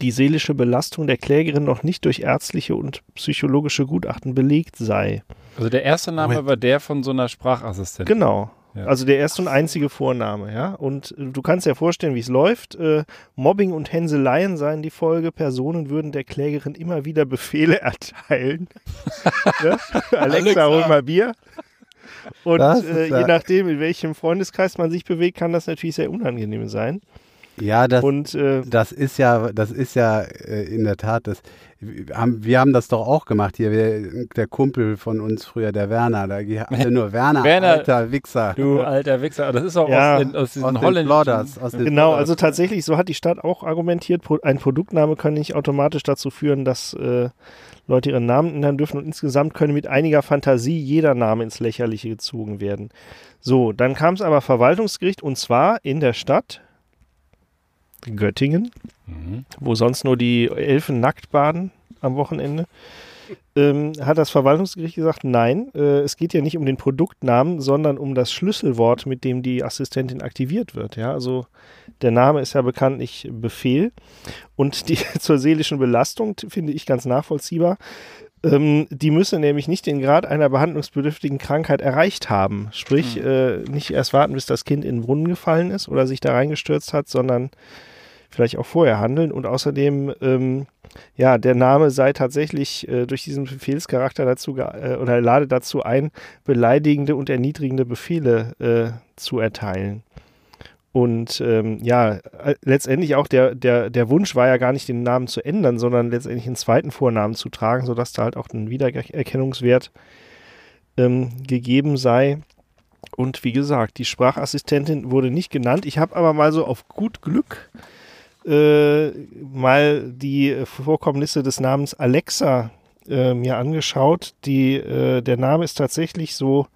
[SPEAKER 6] die seelische Belastung der Klägerin noch nicht durch ärztliche und psychologische Gutachten belegt sei.
[SPEAKER 5] Also der erste Name
[SPEAKER 3] Moment.
[SPEAKER 5] war der von so einer Sprachassistentin.
[SPEAKER 6] Genau.
[SPEAKER 5] Ja.
[SPEAKER 6] Also der erste und einzige Vorname, ja. Und äh, du kannst dir vorstellen, wie es läuft. Äh, Mobbing und Hänseleien seien die Folge. Personen würden der Klägerin immer wieder Befehle erteilen. ja? Alexa,
[SPEAKER 3] Alexa.
[SPEAKER 6] hol mal Bier. Und äh, je nachdem, in welchem Freundeskreis man sich bewegt, kann das natürlich sehr unangenehm sein.
[SPEAKER 7] Ja, das,
[SPEAKER 6] Und äh,
[SPEAKER 7] das ist ja, das ist ja äh, in der Tat, das, wir haben, wir haben das doch auch gemacht hier. Wir, der Kumpel von uns früher, der Werner, da hatte nur Werner,
[SPEAKER 5] Werner,
[SPEAKER 7] alter Wichser.
[SPEAKER 5] Du alter Wichser, das ist auch
[SPEAKER 6] Ja,
[SPEAKER 5] aus, den, aus diesen
[SPEAKER 7] aus den aus den
[SPEAKER 6] Genau,
[SPEAKER 7] Flodders.
[SPEAKER 6] also tatsächlich, so hat die Stadt auch argumentiert, ein Produktname kann nicht automatisch dazu führen, dass äh, Leute ihren Namen ändern dürfen und insgesamt könne mit einiger Fantasie jeder Name ins Lächerliche gezogen werden. So, dann kam es aber Verwaltungsgericht und zwar in der Stadt Göttingen,
[SPEAKER 5] Mhm.
[SPEAKER 6] wo sonst nur die Elfen nackt baden am Wochenende. Ähm, hat das Verwaltungsgericht gesagt, nein, äh, es geht ja nicht um den Produktnamen, sondern um das Schlüsselwort, mit dem die Assistentin aktiviert wird. Ja, also der Name ist ja bekanntlich Befehl. Und die zur seelischen Belastung finde ich ganz nachvollziehbar. Ähm, die müsse nämlich nicht den Grad einer behandlungsbedürftigen Krankheit erreicht haben. Sprich, äh, nicht erst warten, bis das Kind in den Brunnen gefallen ist oder sich da reingestürzt hat, sondern vielleicht auch vorher handeln. Und außerdem, ähm, ja, der Name sei tatsächlich äh, durch diesen Befehlscharakter dazu ge- äh, oder lade dazu ein, beleidigende und erniedrigende Befehle äh, zu erteilen. Und ähm, ja, äh, letztendlich auch der, der, der Wunsch war ja gar nicht, den Namen zu ändern, sondern letztendlich einen zweiten Vornamen zu tragen, sodass da halt auch ein Wiedererkennungswert ähm, gegeben sei. Und wie gesagt, die Sprachassistentin wurde nicht genannt. Ich habe aber mal so auf gut Glück äh, mal die Vorkommnisse des Namens Alexa äh, mir angeschaut. Die, äh, der Name ist tatsächlich so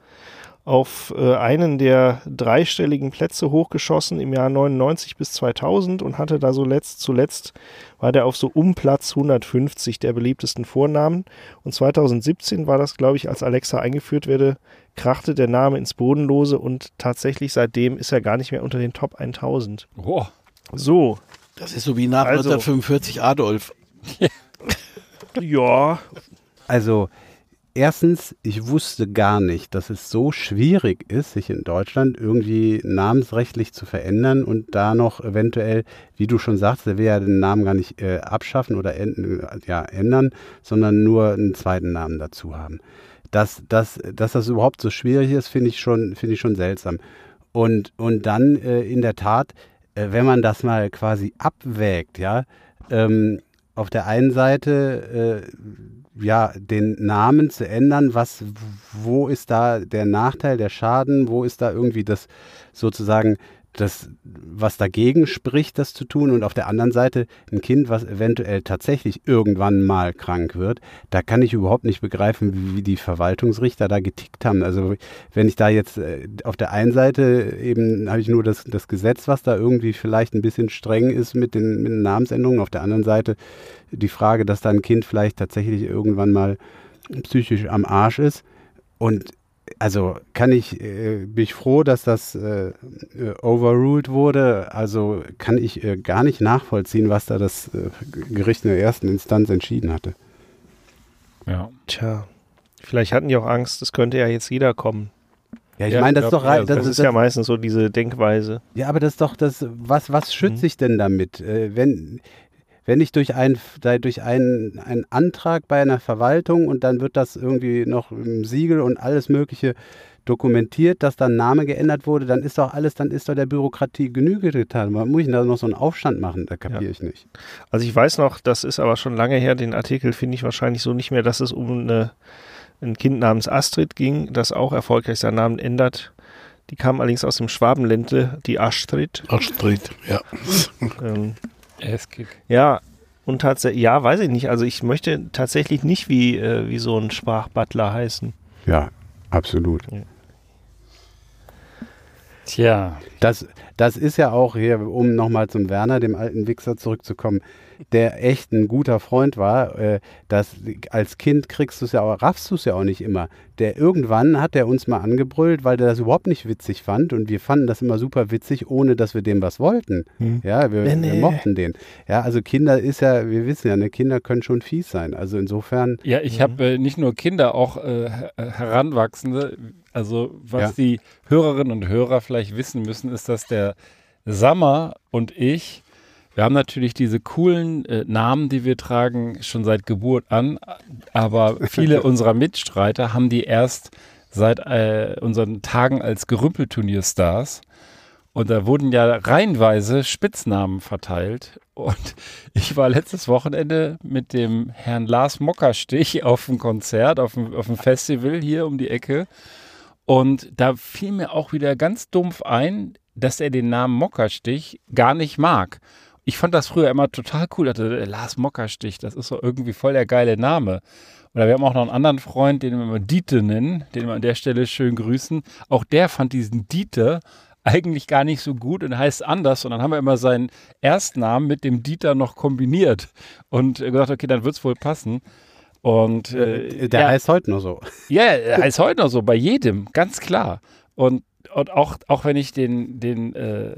[SPEAKER 6] auf äh, einen der dreistelligen Plätze hochgeschossen im Jahr 99 bis 2000 und hatte da so letzt, zuletzt war der auf so um Platz 150 der beliebtesten Vornamen. Und 2017 war das, glaube ich, als Alexa eingeführt werde, krachte der Name ins Bodenlose und tatsächlich seitdem ist er gar nicht mehr unter den Top 1000.
[SPEAKER 5] Oh,
[SPEAKER 6] So,
[SPEAKER 3] Das ist so wie nach
[SPEAKER 6] Also-
[SPEAKER 3] 1945 Adolf.
[SPEAKER 6] ja,
[SPEAKER 7] Also, erstens, ich wusste gar nicht, dass es so schwierig ist, sich in Deutschland irgendwie namensrechtlich zu verändern und da noch eventuell, wie du schon sagst, der will ja den Namen gar nicht äh, abschaffen oder äh, ja, ändern, sondern nur einen zweiten Namen dazu haben. Dass, dass, dass das überhaupt so schwierig ist, finde ich, schon- finde ich schon seltsam. Und, und dann äh, in der Tat, äh, wenn man das mal quasi abwägt, ja, ähm, auf der einen Seite äh, ja, den Namen zu ändern, was, wo ist da der Nachteil, der Schaden, wo ist da irgendwie das sozusagen das, was dagegen spricht, das zu tun und auf der anderen Seite ein Kind, was eventuell tatsächlich irgendwann mal krank wird, da kann ich überhaupt nicht begreifen, wie, die Verwaltungsrichter da getickt haben. Also wenn ich da jetzt äh, auf der einen Seite eben habe ich nur das, das Gesetz, was da irgendwie vielleicht ein bisschen streng ist mit den, mit den Namensänderungen, auf der anderen Seite die Frage, dass da ein Kind vielleicht tatsächlich irgendwann mal psychisch am Arsch ist und also kann ich, äh, bin ich froh, dass das äh, äh, overruled wurde. Also kann ich äh, gar nicht nachvollziehen, was da das äh, Gericht in der ersten Instanz entschieden hatte.
[SPEAKER 5] ja.
[SPEAKER 6] tja, vielleicht hatten die auch Angst, es könnte ja jetzt jeder kommen.
[SPEAKER 7] Ja, ich
[SPEAKER 5] Ja,
[SPEAKER 7] meine, das ist doch rein,
[SPEAKER 5] ja,
[SPEAKER 7] das,
[SPEAKER 6] Das,
[SPEAKER 7] ist
[SPEAKER 6] ist ja meistens so diese Denkweise.
[SPEAKER 7] Ja, aber das ist doch das, was, was schütze
[SPEAKER 6] Mhm.
[SPEAKER 7] ich denn damit? Äh, wenn, wenn ich durch, ein, durch einen, einen Antrag bei einer Verwaltung und dann wird das irgendwie noch im Siegel und alles Mögliche dokumentiert, dass da ein Name geändert wurde, dann ist doch alles, dann ist doch der Bürokratie Genüge getan. Warum muss ich denn da noch so einen Aufstand machen? Da kapiere
[SPEAKER 6] Ja.
[SPEAKER 7] ich nicht.
[SPEAKER 6] Also ich weiß noch, das ist aber schon lange her, den Artikel finde ich wahrscheinlich so nicht mehr, dass es um eine, ein Kind namens Astrid ging, das auch erfolgreich seinen Namen ändert. Die kam allerdings aus dem Schwabenländle, die Astrid.
[SPEAKER 3] Astrid, ja.
[SPEAKER 6] Ähm,
[SPEAKER 5] Esskick.
[SPEAKER 6] ja, und tatsächlich, ja, weiß ich nicht. Also ich möchte tatsächlich nicht wie, äh, wie so ein Sprachbutler heißen.
[SPEAKER 7] Ja, absolut.
[SPEAKER 5] Tja,
[SPEAKER 7] Das, das ist ja auch hier, um nochmal zum Werner, dem alten Wichser, zurückzukommen, der echt ein guter Freund war. Äh, das, als Kind kriegst du es ja auch, raffst du es ja auch nicht immer. Der irgendwann hat er uns mal angebrüllt, weil der das überhaupt nicht witzig fand und wir fanden das immer super witzig, ohne dass wir dem was wollten. Ja, wir,
[SPEAKER 6] Nee,
[SPEAKER 7] wir
[SPEAKER 6] nee.
[SPEAKER 7] mochten den. Ja, also Kinder ist ja, wir wissen ja, ne, Kinder können schon fies sein. Also insofern,
[SPEAKER 5] Ja, ich habe äh, nicht nur Kinder, auch äh, her- Heranwachsende. Also was
[SPEAKER 7] Ja.
[SPEAKER 5] die Hörerinnen und Hörer vielleicht wissen müssen, ist, dass der Sammer und ich, wir haben natürlich diese coolen äh, Namen, die wir tragen, schon seit Geburt an, aber viele unserer Mitstreiter haben die erst seit äh, unseren Tagen als Gerümpelturnierstars. Und da wurden ja reihenweise Spitznamen verteilt. Und ich war letztes Wochenende mit dem Herrn Lars Mockerstich auf einem Konzert, auf einem, auf einem Festival hier um die Ecke. Und da fiel mir auch wieder ganz dumpf ein, dass er den Namen Mockerstich gar nicht mag. Ich fand das früher immer total cool. Dachte, äh, Lars Mockerstich, das ist so irgendwie voll der geile Name. Oder wir haben auch noch einen anderen Freund, den wir immer Dieter nennen, den wir an der Stelle schön grüßen. Auch der fand diesen Dieter eigentlich gar nicht so gut und heißt anders. Und dann haben wir immer seinen Erstnamen mit dem Dieter noch kombiniert und gesagt, okay, dann wird es wohl passen. Und äh,
[SPEAKER 7] der
[SPEAKER 5] ja,
[SPEAKER 7] heißt heute nur so.
[SPEAKER 5] ja, er heißt heute noch so, bei jedem, ganz klar. Und, und auch, auch wenn ich den, den äh,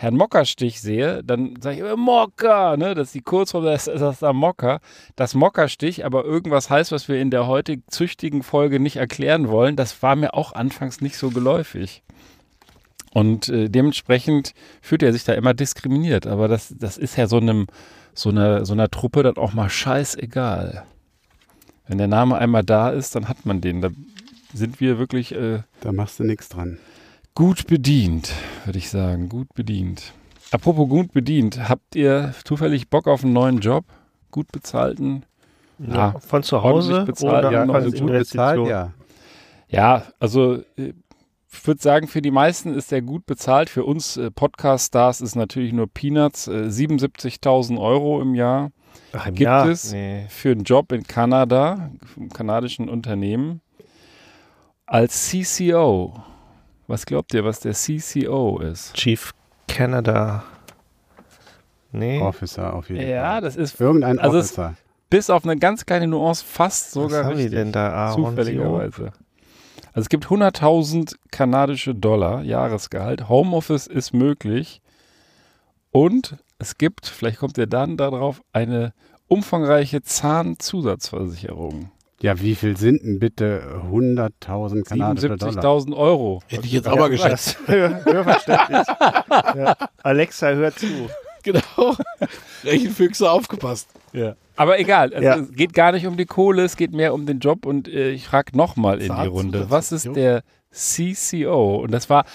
[SPEAKER 5] Herrn Mockerstich sehe, dann sage ich immer Mocker, ne? Das ist die Kurzform, das ist das da Mocker. Das Mockerstich, aber irgendwas heißt, was wir in der heute züchtigen Folge nicht erklären wollen, das war mir auch anfangs nicht so geläufig. Und äh, dementsprechend fühlt er sich da immer diskriminiert. Aber das, das ist ja so einem, so einer, so einer Truppe dann auch mal scheißegal. Wenn der Name einmal da ist, dann hat man den. Da sind wir wirklich äh,
[SPEAKER 7] Da machst du nichts dran.
[SPEAKER 5] Gut bedient, würde ich sagen. Gut bedient. Apropos gut bedient, habt ihr zufällig Bock auf einen neuen Job? Gut bezahlten? Ja,
[SPEAKER 6] Von zu Hause
[SPEAKER 5] bezahlt,
[SPEAKER 6] oder
[SPEAKER 5] ja,
[SPEAKER 6] als
[SPEAKER 5] also
[SPEAKER 7] gut bezahlt, ja.
[SPEAKER 5] Ja, also äh, ich würde sagen, für die meisten ist der gut bezahlt. Für uns äh, Podcast-Stars ist natürlich nur Peanuts. Äh, 77.000 Euro im Jahr
[SPEAKER 6] Ach, im
[SPEAKER 5] Gibt
[SPEAKER 6] Jahr?
[SPEAKER 5] es?
[SPEAKER 6] Nee.
[SPEAKER 5] für einen Job in Kanada, vom kanadischen Unternehmen, als CCO. Was glaubt ihr, was der CCO ist?
[SPEAKER 6] Chief Canada. Nee.
[SPEAKER 7] Officer auf jeden
[SPEAKER 5] Ja,
[SPEAKER 7] Fall.
[SPEAKER 5] das ist
[SPEAKER 7] Irgendein
[SPEAKER 5] Also
[SPEAKER 7] Officer.
[SPEAKER 5] bis auf eine ganz kleine Nuance fast
[SPEAKER 6] Was
[SPEAKER 5] sogar
[SPEAKER 6] haben die
[SPEAKER 5] richtig.
[SPEAKER 6] denn da? Aaron
[SPEAKER 5] Zufälligerweise. Also es gibt 100.000 kanadische Dollar Jahresgehalt. Homeoffice ist möglich. Und es gibt, vielleicht kommt ihr dann darauf, eine umfangreiche Zahnzusatzversicherung.
[SPEAKER 7] Ja, wie viel sind denn bitte 100.000 kanadische Dollar?
[SPEAKER 5] 77.000 Euro.
[SPEAKER 3] Hätte ich jetzt aber geschätzt.
[SPEAKER 6] Hör, hörverständlich. ja. Alexa, hör zu.
[SPEAKER 3] Genau. Rechenfüchse aufgepasst.
[SPEAKER 5] Ja. Aber egal, also
[SPEAKER 6] Ja.
[SPEAKER 5] es geht gar nicht um die Kohle, es geht mehr um den Job und äh, ich frage nochmal in die Runde, was ist
[SPEAKER 3] Jo.
[SPEAKER 5] der CCO? Und das war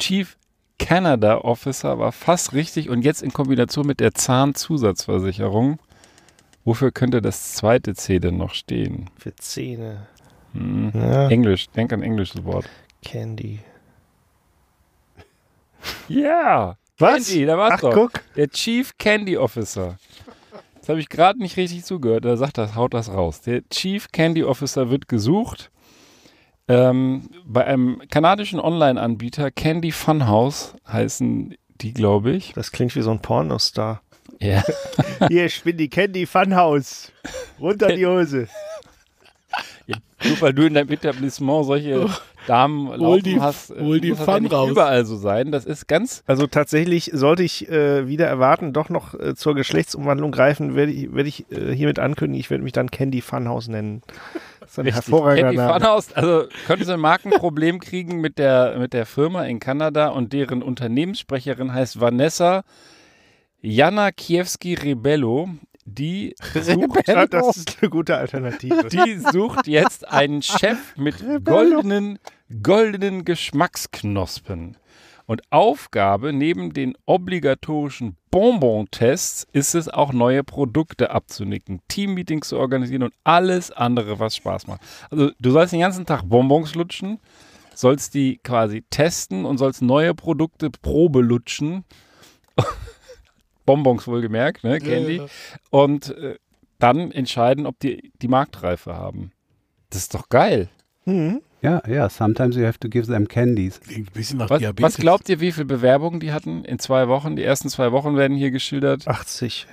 [SPEAKER 5] Chief Canada Officer, war fast richtig und jetzt in Kombination mit der Zahnzusatzversicherung. Wofür könnte das zweite C denn noch stehen?
[SPEAKER 6] Für Zähne.
[SPEAKER 5] Hm.
[SPEAKER 6] Ja.
[SPEAKER 5] Englisch, denk an englisches Wort.
[SPEAKER 6] Candy.
[SPEAKER 5] Ja,
[SPEAKER 6] Was?
[SPEAKER 5] Candy, da war's
[SPEAKER 6] Ach,
[SPEAKER 5] doch.
[SPEAKER 6] guck.
[SPEAKER 5] Der Chief Candy Officer. Das habe ich gerade nicht richtig zugehört. Da sagt das, haut das raus. Der Chief Candy Officer wird gesucht ähm, bei einem kanadischen Online-Anbieter. Candy Funhouse heißen die, glaube ich.
[SPEAKER 6] Das klingt wie so ein Pornostar.
[SPEAKER 5] Ja.
[SPEAKER 6] Hier, ich bin die Candy Funhouse. Runter die Hose.
[SPEAKER 5] Nur weil du in deinem Etablissement solche Damen laufen
[SPEAKER 3] die-
[SPEAKER 5] hast,
[SPEAKER 3] hol die
[SPEAKER 5] muss das ja nicht
[SPEAKER 3] raus.
[SPEAKER 5] überall so sein. Das ist ganz
[SPEAKER 6] Also tatsächlich sollte ich äh, wieder erwarten, doch noch äh, zur Geschlechtsumwandlung greifen, werde ich, werde ich äh, hiermit ankündigen, ich werde mich dann Candy Funhouse nennen. Das ist ein
[SPEAKER 5] Richtig.
[SPEAKER 6] hervorragender
[SPEAKER 5] Candy
[SPEAKER 6] Name.
[SPEAKER 5] Funhouse, also könnte sie ein Markenproblem kriegen mit der, mit der Firma in Kanada und deren Unternehmenssprecherin heißt Vanessa Jana Kiewski-Rebello. Die sucht,
[SPEAKER 6] Ja, das ist eine gute Alternative.
[SPEAKER 5] die sucht jetzt einen Chef mit goldenen goldenen Geschmacksknospen. Und Aufgabe neben den obligatorischen Bonbon-Tests ist es auch neue Produkte abzunicken, Teammeetings zu organisieren und alles andere, was Spaß macht. Also du sollst den ganzen Tag Bonbons lutschen, sollst die quasi testen und sollst neue Produkte Probe lutschen. Bonbons wohlgemerkt, ne, Candy.
[SPEAKER 3] Ja.
[SPEAKER 5] Und äh, dann entscheiden, ob die die Marktreife haben. Das ist doch geil.
[SPEAKER 6] Mhm.
[SPEAKER 7] Ja, ja, sometimes you have to give them candies.
[SPEAKER 3] Ein bisschen nach
[SPEAKER 5] Was,
[SPEAKER 3] Diabetes.
[SPEAKER 5] was glaubt ihr, wie viele Bewerbungen die hatten in zwei Wochen? Die ersten zwei Wochen werden hier geschildert.
[SPEAKER 6] 80.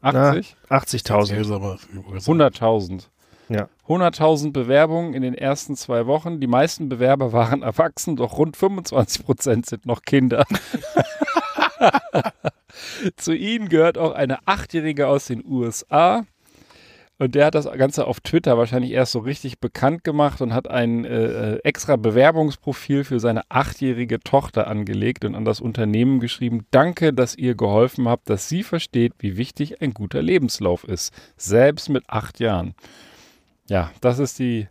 [SPEAKER 5] 80?
[SPEAKER 6] 80.000.
[SPEAKER 3] Seltsamer.
[SPEAKER 5] 100.000.
[SPEAKER 6] Ja.
[SPEAKER 5] 100.000 Bewerbungen in den ersten zwei Wochen. Die meisten Bewerber waren erwachsen, doch rund 25 Prozent sind noch Kinder. Zu ihnen gehört auch eine Achtjährige aus den USA. Und der hat das Ganze auf Twitter wahrscheinlich erst so richtig bekannt gemacht und hat ein äh, äh, extra Bewerbungsprofil für seine achtjährige Tochter angelegt und an das Unternehmen geschrieben, danke, dass ihr geholfen habt, dass sie versteht, wie wichtig ein guter Lebenslauf ist. Selbst mit acht Jahren. Ja, das ist die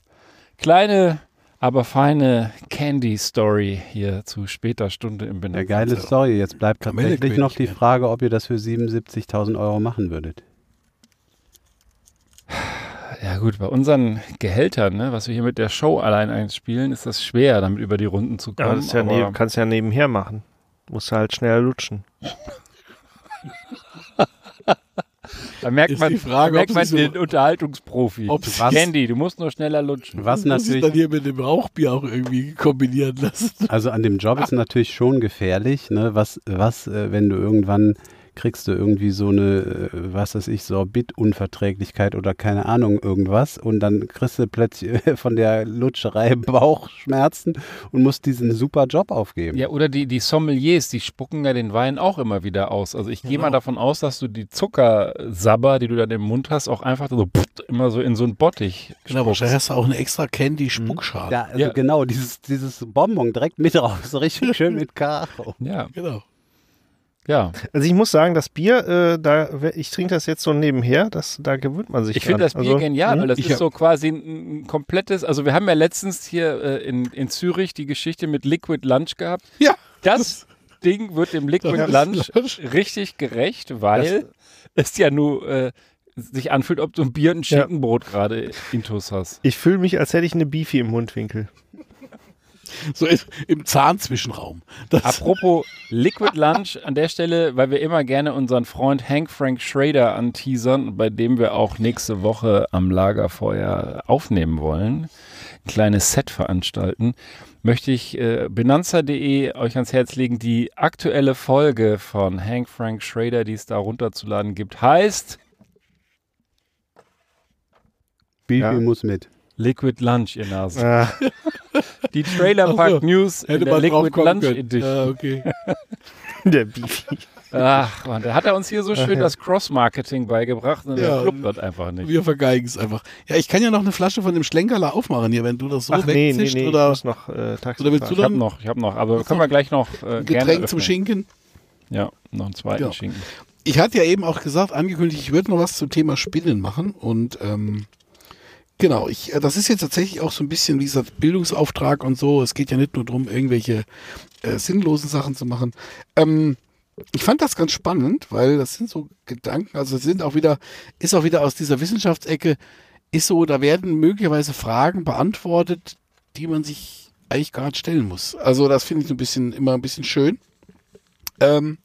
[SPEAKER 5] kleine, aber feine Candy-Story hier zu später Stunde im
[SPEAKER 7] Eine
[SPEAKER 5] Benennung.
[SPEAKER 7] geile Story. Jetzt bleibt tatsächlich noch die. Frage, ob ihr das für 77.000 Euro machen würdet.
[SPEAKER 5] Ja gut, bei unseren Gehältern, ne, was wir hier mit der Show allein einspielen, ist das schwer, damit über die Runden zu
[SPEAKER 6] Ja,
[SPEAKER 5] kommen.
[SPEAKER 6] das ist ja
[SPEAKER 5] aber
[SPEAKER 6] neben, kannst ja nebenher machen. Musst halt schneller lutschen.
[SPEAKER 5] da merkt
[SPEAKER 3] Ist
[SPEAKER 5] man,
[SPEAKER 3] die Frage,
[SPEAKER 5] da merkt
[SPEAKER 3] ob
[SPEAKER 5] man
[SPEAKER 3] sie so-
[SPEAKER 5] den Unterhaltungsprofi.
[SPEAKER 3] ob sie-
[SPEAKER 5] Candy, du musst nur schneller lutschen.
[SPEAKER 7] Was
[SPEAKER 3] Du musst es
[SPEAKER 7] natürlich
[SPEAKER 3] dann hier mit dem Rauchbier auch irgendwie kombinieren lassen.
[SPEAKER 7] Also an dem Job ist natürlich schon gefährlich, ne? Was, was, äh, wenn du irgendwann kriegst du irgendwie so eine, äh, was weiß ich, Sorbit-Unverträglichkeit oder keine Ahnung, irgendwas und dann kriegst du plötzlich von der Lutscherei Bauchschmerzen und musst diesen super Job aufgeben.
[SPEAKER 5] Ja, oder die, die Sommeliers, die spucken ja den Wein auch immer wieder aus. Also ich gehe
[SPEAKER 3] Genau.
[SPEAKER 5] mal davon aus, dass du die Zuckersabber, die du dann im Mund hast, auch einfach so immer so in so einen Bottich
[SPEAKER 3] Genau,
[SPEAKER 5] spuckst.
[SPEAKER 3] wahrscheinlich hast du auch eine extra Candy-Spuckschale.
[SPEAKER 7] Ja, also
[SPEAKER 5] Ja.
[SPEAKER 7] genau, dieses, dieses Bonbon direkt mit raus, so richtig schön mit Karo.
[SPEAKER 5] Ja,
[SPEAKER 3] Genau.
[SPEAKER 5] Ja.
[SPEAKER 6] Also ich muss sagen, das Bier, äh, da, ich trinke das jetzt so nebenher, das, da gewöhnt man sich
[SPEAKER 5] Ich finde das Bier
[SPEAKER 6] Also,
[SPEAKER 5] genial,
[SPEAKER 6] hm?
[SPEAKER 5] weil das
[SPEAKER 3] Ich
[SPEAKER 5] ist
[SPEAKER 3] hab-
[SPEAKER 5] so quasi ein, ein komplettes, also wir haben ja letztens hier äh, in, in Zürich die Geschichte mit Liquid Lunch gehabt.
[SPEAKER 3] Ja,
[SPEAKER 5] Das Ding wird dem Liquid
[SPEAKER 3] Das
[SPEAKER 5] Lunch
[SPEAKER 3] Lunch.
[SPEAKER 5] richtig gerecht, weil es ja nur äh, sich anfühlt, ob du ein Bier und ein
[SPEAKER 6] Ja.
[SPEAKER 5] Schinkenbrot gerade intus hast.
[SPEAKER 6] Ich fühle mich, als hätte ich eine Beefy im Mundwinkel.
[SPEAKER 3] so im- im Zahnzwischenraum. Das,
[SPEAKER 5] Apropos Liquid Lunch an der Stelle, weil wir immer gerne unseren Freund Hank Frank Schrader anteasern, bei dem wir auch nächste Woche am Lagerfeuer aufnehmen wollen, ein kleines Set veranstalten, möchte ich äh, benanza.de euch ans Herz legen. Die aktuelle Folge von Hank Frank Schrader, die es da runterzuladen gibt, heißt
[SPEAKER 7] Beefy
[SPEAKER 6] Ja.
[SPEAKER 7] muss mit.
[SPEAKER 5] Liquid Lunch, ihr Nasen.
[SPEAKER 6] Ah,
[SPEAKER 5] Die Trailer Park
[SPEAKER 3] so,
[SPEAKER 5] News in der Liquid Lunch
[SPEAKER 3] können.
[SPEAKER 5] Edition.
[SPEAKER 3] Ja, okay.
[SPEAKER 6] der Beefy.
[SPEAKER 5] Ach man, da hat er uns hier so schön
[SPEAKER 6] ja.
[SPEAKER 5] das Cross-Marketing beigebracht und
[SPEAKER 3] Ja.
[SPEAKER 5] der Club wird einfach nicht.
[SPEAKER 3] Wir vergeigen es einfach. Ja, ich kann ja noch eine Flasche von dem Schlenkerler aufmachen hier, wenn du das so
[SPEAKER 6] Ach nee, nee, nee, ich
[SPEAKER 3] oder
[SPEAKER 6] muss noch äh, Taxi
[SPEAKER 3] oder willst du
[SPEAKER 5] Ich habe
[SPEAKER 3] dann
[SPEAKER 5] noch, ich habe noch, aber können wir gleich noch äh,
[SPEAKER 3] Getränk zum. Schinken?
[SPEAKER 5] Ja, noch einen zweiten
[SPEAKER 3] Ja.
[SPEAKER 5] Schinken.
[SPEAKER 3] Ich hatte ja eben auch gesagt, angekündigt, ich würde noch was zum Thema Spinnen machen und ähm, genau, ich, äh, das ist jetzt tatsächlich auch so ein bisschen wie gesagt Bildungsauftrag und so. Es geht ja nicht nur darum, irgendwelche äh, sinnlosen Sachen zu machen. Ähm, ich fand das ganz spannend, weil das sind so Gedanken, also es sind auch wieder, ist auch wieder aus dieser Wissenschaftsecke, ist so, da werden möglicherweise Fragen beantwortet, die man sich eigentlich gar nicht stellen muss. Also das finde ich ein bisschen immer ein bisschen schön. Ähm,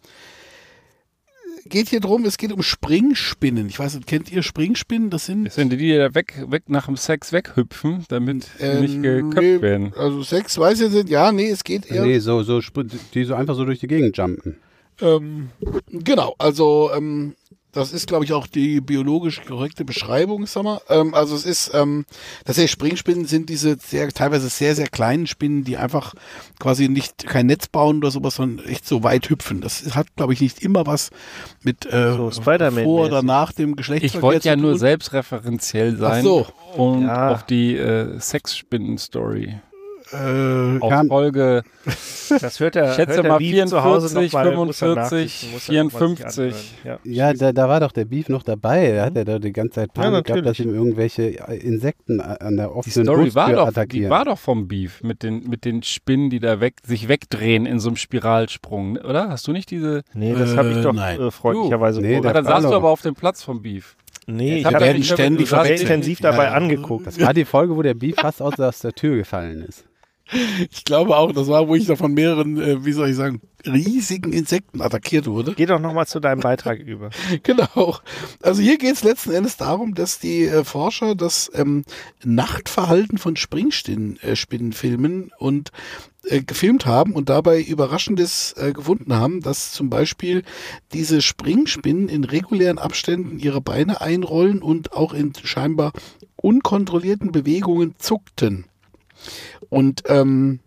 [SPEAKER 3] geht hier drum, es geht um Springspinnen. Ich weiß nicht, kennt ihr Springspinnen? Das sind
[SPEAKER 5] Das sind die, die da weg, weg nach dem Sex weghüpfen, damit sie
[SPEAKER 3] Ähm,
[SPEAKER 5] nicht geköpft
[SPEAKER 3] nee,
[SPEAKER 5] werden.
[SPEAKER 3] Also Sex, weiß ich nicht. Ja, nee, es geht eher.
[SPEAKER 7] Nee, so, so, die so einfach so durch die Gegend jumpen.
[SPEAKER 3] Ähm, genau, also ähm, das ist, glaube ich, auch die biologisch korrekte Beschreibung, sag mal. Ähm, also es ist, ähm, tatsächlich Springspinnen sind diese sehr, teilweise sehr, sehr kleinen Spinnen, die einfach quasi nicht kein Netz bauen oder sowas, sondern echt so weit hüpfen. Das hat, glaube ich, nicht immer was mit äh,
[SPEAKER 6] So
[SPEAKER 3] vor oder nach dem Geschlechtsverkehr
[SPEAKER 5] Ich wollte ja
[SPEAKER 3] zu
[SPEAKER 5] nur selbstreferenziell sein
[SPEAKER 3] so.
[SPEAKER 5] und
[SPEAKER 6] Ja.
[SPEAKER 5] auf die äh, Sexspinnen-Story.
[SPEAKER 3] Äh,
[SPEAKER 5] Auf Folge,
[SPEAKER 6] Das hört er,
[SPEAKER 5] schätze
[SPEAKER 6] hört der
[SPEAKER 5] mal
[SPEAKER 6] Beef zu Hause
[SPEAKER 5] 44,
[SPEAKER 6] noch mal, muss er
[SPEAKER 5] 45,
[SPEAKER 6] nachsitzen, muss er noch mal sich
[SPEAKER 5] 54.
[SPEAKER 6] anhören.
[SPEAKER 7] Ja, da, da war doch der Beef noch dabei. Da hat er doch die ganze Zeit
[SPEAKER 6] Ja,
[SPEAKER 7] Panik gehabt, dass ihm irgendwelche Insekten an der
[SPEAKER 5] Die
[SPEAKER 7] offenen
[SPEAKER 5] Story war doch, die
[SPEAKER 7] attackieren.
[SPEAKER 5] war doch vom Beef mit den, mit den Spinnen, die da weg, sich wegdrehen in so einem Spiralsprung, oder? Hast du nicht diese?
[SPEAKER 6] Nee, das habe ich doch
[SPEAKER 3] Nein.
[SPEAKER 6] äh, freundlicherweise
[SPEAKER 7] Nee,
[SPEAKER 5] Ja, dann saßt du aber auf dem Platz vom Beef.
[SPEAKER 6] Nee, ich
[SPEAKER 5] Da
[SPEAKER 6] habe
[SPEAKER 3] ständig verwechselt.
[SPEAKER 6] intensiv dabei
[SPEAKER 3] Ja, ja.
[SPEAKER 6] angeguckt.
[SPEAKER 7] Das war die Folge, wo der Beef fast aus, aus der Tür gefallen ist.
[SPEAKER 3] Ich glaube auch, das war, wo ich da von mehreren, äh, wie soll ich sagen, riesigen Insekten attackiert wurde.
[SPEAKER 6] Geh doch nochmal zu deinem Beitrag über.
[SPEAKER 3] Genau. Also hier geht es letzten Endes darum, dass die äh, Forscher das ähm, Nachtverhalten von Springspinnen äh, filmen und äh, gefilmt haben und dabei Überraschendes äh, gefunden haben, dass zum Beispiel diese Springspinnen in regulären Abständen ihre Beine einrollen und auch in scheinbar unkontrollierten Bewegungen zuckten. Und ähm,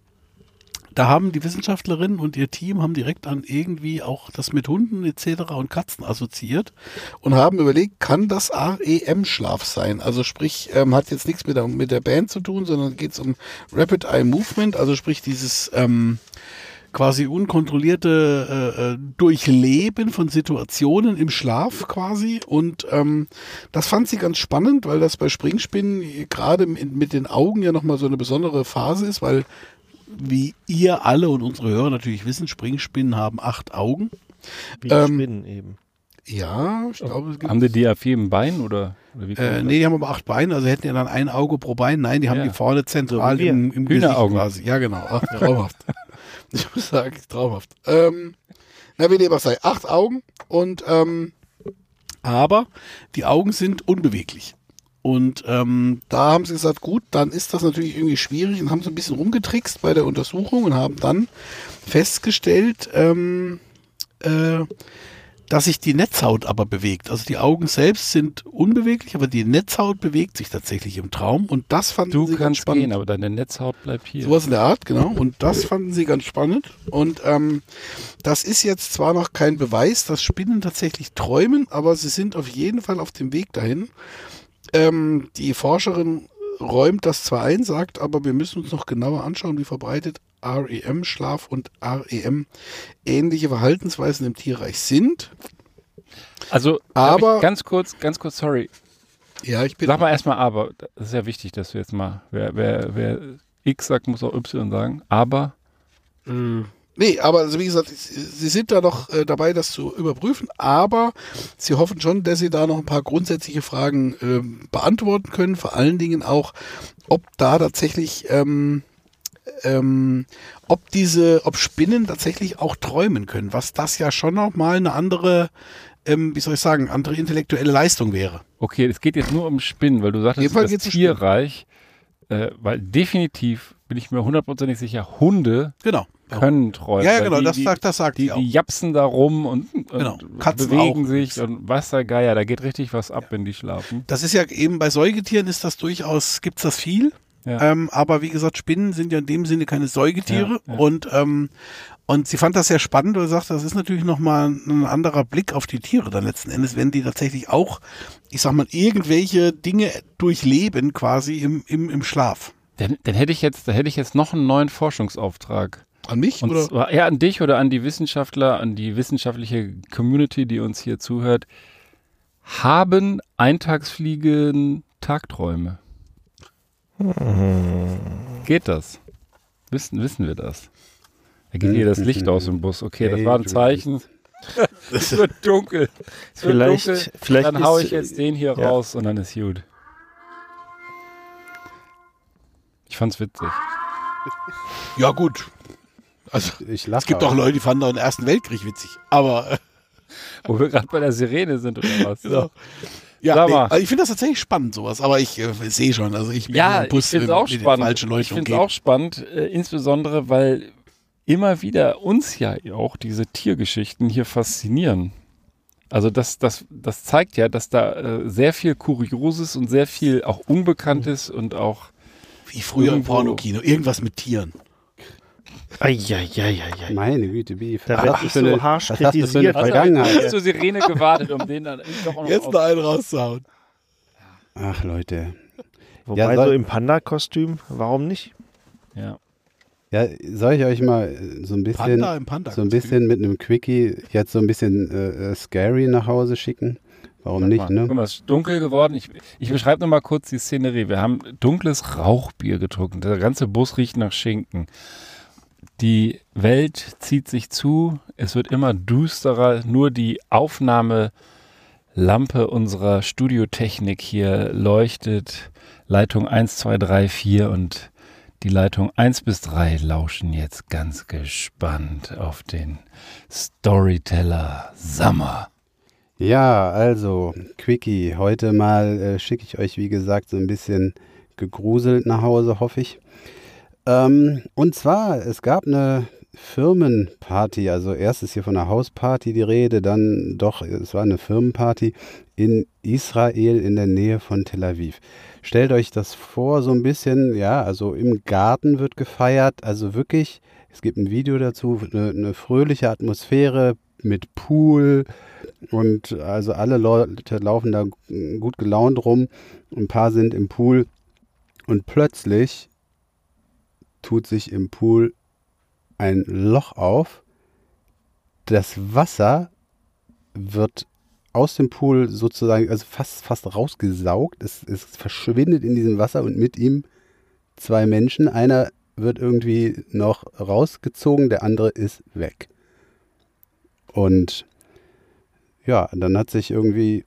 [SPEAKER 3] da haben die Wissenschaftlerinnen und ihr Team haben direkt an irgendwie auch das mit Hunden etc. und Katzen assoziiert und haben überlegt, kann das REM-Schlaf sein? Also sprich, ähm, hat jetzt nichts mit der, mit der Band zu tun, sondern geht es um Rapid Eye Movement, also sprich dieses ähm, quasi unkontrollierte äh, äh, Durchleben von Situationen im Schlaf quasi. Und ähm, das fand sie ganz spannend, weil das bei Springspinnen gerade mit den Augen ja nochmal so eine besondere Phase ist, weil wie ihr alle und unsere Hörer natürlich wissen, Springspinnen haben acht Augen.
[SPEAKER 6] Wie
[SPEAKER 3] Ähm,
[SPEAKER 6] Spinnen eben.
[SPEAKER 3] Ja, ich glaube, es gibt.
[SPEAKER 5] Haben die die auf jedem Bein oder, oder wie
[SPEAKER 3] Äh, nee, die haben aber acht Beine, also hätten ja dann ein Auge pro Bein. Nein, die haben
[SPEAKER 5] Ja.
[SPEAKER 3] die vorne zentral
[SPEAKER 6] So
[SPEAKER 3] im, im Gesicht quasi. Ja, genau. Ach, traumhaft. ich muss sagen, traumhaft. Ähm, na, wie dem auch sei, acht Augen und ähm, aber die Augen sind unbeweglich. Und ähm, da haben sie gesagt, gut, dann ist das natürlich irgendwie schwierig und haben so ein bisschen rumgetrickst bei der Untersuchung und haben dann festgestellt, ähm, äh, dass sich die Netzhaut aber bewegt. Also die Augen selbst sind unbeweglich, aber die Netzhaut bewegt sich tatsächlich im Traum und das fanden
[SPEAKER 5] Du
[SPEAKER 3] sie ganz
[SPEAKER 5] kannst
[SPEAKER 3] spannend.
[SPEAKER 5] gehen, aber deine Netzhaut bleibt hier.
[SPEAKER 3] Sowas in der Art, genau. Und das fanden sie ganz spannend. Und ähm, das ist jetzt zwar noch kein Beweis, dass Spinnen tatsächlich träumen, aber sie sind auf jeden Fall auf dem Weg dahin. Ähm, die Forscherin räumt das zwar ein, sagt aber, wir müssen uns noch genauer anschauen, wie verbreitet REM-Schlaf und REM ähnliche Verhaltensweisen im Tierreich sind.
[SPEAKER 5] Also,
[SPEAKER 3] Aber-
[SPEAKER 5] ganz kurz, ganz kurz, sorry.
[SPEAKER 3] Ja, ich bin.
[SPEAKER 5] Sag mal erstmal aber. Das ist ja wichtig, dass du jetzt mal, wer, wer, wer X sagt, muss auch Y sagen. Aber,
[SPEAKER 3] Nee, aber also wie gesagt, sie sind da noch äh, dabei, das zu überprüfen, aber sie hoffen schon, dass sie da noch ein paar grundsätzliche Fragen ähm, beantworten können, vor allen Dingen auch, ob da tatsächlich, ähm, ähm, ob diese, ob Spinnen tatsächlich auch träumen können, was das ja schon noch mal eine andere, ähm, wie soll ich sagen, andere intellektuelle Leistung wäre.
[SPEAKER 5] okay, es geht jetzt nur um Spinnen, weil du sagtest, das
[SPEAKER 3] Spinnen.
[SPEAKER 5] Tierreich, äh, weil definitiv bin ich mir hundertprozentig sicher, Hunde
[SPEAKER 3] Genau.
[SPEAKER 5] können träumen.
[SPEAKER 3] Ja, ja genau,
[SPEAKER 5] die,
[SPEAKER 3] das sagt, das sagt
[SPEAKER 5] die, die japsen da rum und, und
[SPEAKER 3] Genau, Katzen
[SPEAKER 5] bewegen
[SPEAKER 3] auch.
[SPEAKER 5] sich und was der Geier, da geht richtig was ab, wenn die schlafen.
[SPEAKER 3] Das ist ja eben bei Säugetieren ist das durchaus, gibt's das viel.
[SPEAKER 5] Ja.
[SPEAKER 3] Ähm, aber wie gesagt, Spinnen sind ja in dem Sinne keine Säugetiere.
[SPEAKER 5] Ja, ja.
[SPEAKER 3] Und, ähm, und sie fand das sehr spannend, weil sie sagt, das ist natürlich nochmal ein anderer Blick auf die Tiere dann letzten Endes, wenn die tatsächlich auch, ich sag mal, irgendwelche Dinge durchleben quasi im, im, im Schlaf.
[SPEAKER 5] Dann, dann hätte ich jetzt, da hätte ich jetzt noch einen neuen Forschungsauftrag.
[SPEAKER 3] An mich?
[SPEAKER 5] Und
[SPEAKER 3] oder?
[SPEAKER 5] zwar eher an dich oder an die Wissenschaftler, an die wissenschaftliche Community, die uns hier zuhört. Haben Eintagsfliegen Tagträume? Geht das? Wissen, wissen wir das? Da geht hier das Licht aus dem Bus. Okay, das war ein Zeichen. Es wird dunkel. Es wird
[SPEAKER 6] Vielleicht,
[SPEAKER 5] dunkel.
[SPEAKER 6] vielleicht
[SPEAKER 5] Dann hau
[SPEAKER 6] ist-
[SPEAKER 5] ich jetzt den hier
[SPEAKER 6] ja.
[SPEAKER 5] raus und dann ist gut. Ich fand's witzig.
[SPEAKER 3] Ja, gut. Also,
[SPEAKER 7] Ich lache.
[SPEAKER 3] es gibt auch Leute, die fanden auch den Ersten Weltkrieg witzig. Aber,
[SPEAKER 5] Wo wir gerade bei der Sirene sind oder was?
[SPEAKER 3] Genau. Ja, nee, also ich finde das tatsächlich spannend, sowas. Aber ich äh, sehe schon, also ich bin
[SPEAKER 5] Ja,
[SPEAKER 3] im Bus
[SPEAKER 5] ich finde es
[SPEAKER 3] äh,
[SPEAKER 5] auch spannend. Ich finde es auch spannend, äh, insbesondere weil immer wieder uns ja auch diese Tiergeschichten hier faszinieren. Also das, das, das zeigt ja, dass da äh, sehr viel Kurioses und sehr viel auch Unbekanntes und auch
[SPEAKER 3] Wie früher im Pornokino. Irgendwas mit Tieren.
[SPEAKER 6] Eieieiei.
[SPEAKER 7] Meine Güte, Beef.
[SPEAKER 6] Da
[SPEAKER 7] hast du für
[SPEAKER 6] so
[SPEAKER 7] eine-
[SPEAKER 6] harsch
[SPEAKER 7] was hast du
[SPEAKER 6] kritisiert,
[SPEAKER 7] Vergangenheit?
[SPEAKER 5] zur Sirene gewartet, um den dann doch noch
[SPEAKER 3] Jetzt noch einen rauszuhauen.
[SPEAKER 7] Ach, Leute.
[SPEAKER 6] Wobei
[SPEAKER 7] Ja, soll-
[SPEAKER 6] so im Panda-Kostüm, warum nicht?
[SPEAKER 5] ja.
[SPEAKER 7] Ja, soll ich euch mal äh, so ein bisschen,
[SPEAKER 3] Panda im Panda.
[SPEAKER 7] so ein bisschen mit einem Quickie jetzt so ein bisschen äh, äh, scary nach Hause schicken? Warum nicht,
[SPEAKER 5] Guck
[SPEAKER 7] ne?
[SPEAKER 5] mal, es ist dunkel geworden. Ich, ich beschreibe noch mal kurz die Szenerie. Wir haben dunkles Rauchbier getrunken. Der ganze Bus riecht nach Schinken. Die Welt zieht sich zu. Es wird immer düsterer. Nur die Aufnahmelampe unserer Studiotechnik hier leuchtet. Leitung 1, 2, 3, 4 und die Leitung 1 bis 3 lauschen jetzt ganz gespannt auf den Storyteller Summer.
[SPEAKER 7] Ja, also, Quickie, heute mal äh, schicke ich euch, wie gesagt, so ein bisschen gegruselt nach Hause, hoffe ich. Ähm, und zwar, es gab eine Firmenparty, also erst ist hier von einer Hausparty die Rede, dann doch, es war eine Firmenparty in Israel in der Nähe von Tel Aviv. Stellt euch das vor, so ein bisschen, ja, also im Garten wird gefeiert, also wirklich, es gibt ein Video dazu, eine, eine fröhliche Atmosphäre mit Pool, und also alle Leute laufen da gut gelaunt rum. Ein paar sind im Pool. Und plötzlich tut sich im Pool ein Loch auf. Das Wasser wird aus dem Pool sozusagen, also fast, fast rausgesaugt. Es, es verschwindet in diesem Wasser und mit ihm zwei Menschen. Einer wird irgendwie noch rausgezogen, der andere ist weg. Und ja, dann hat sich irgendwie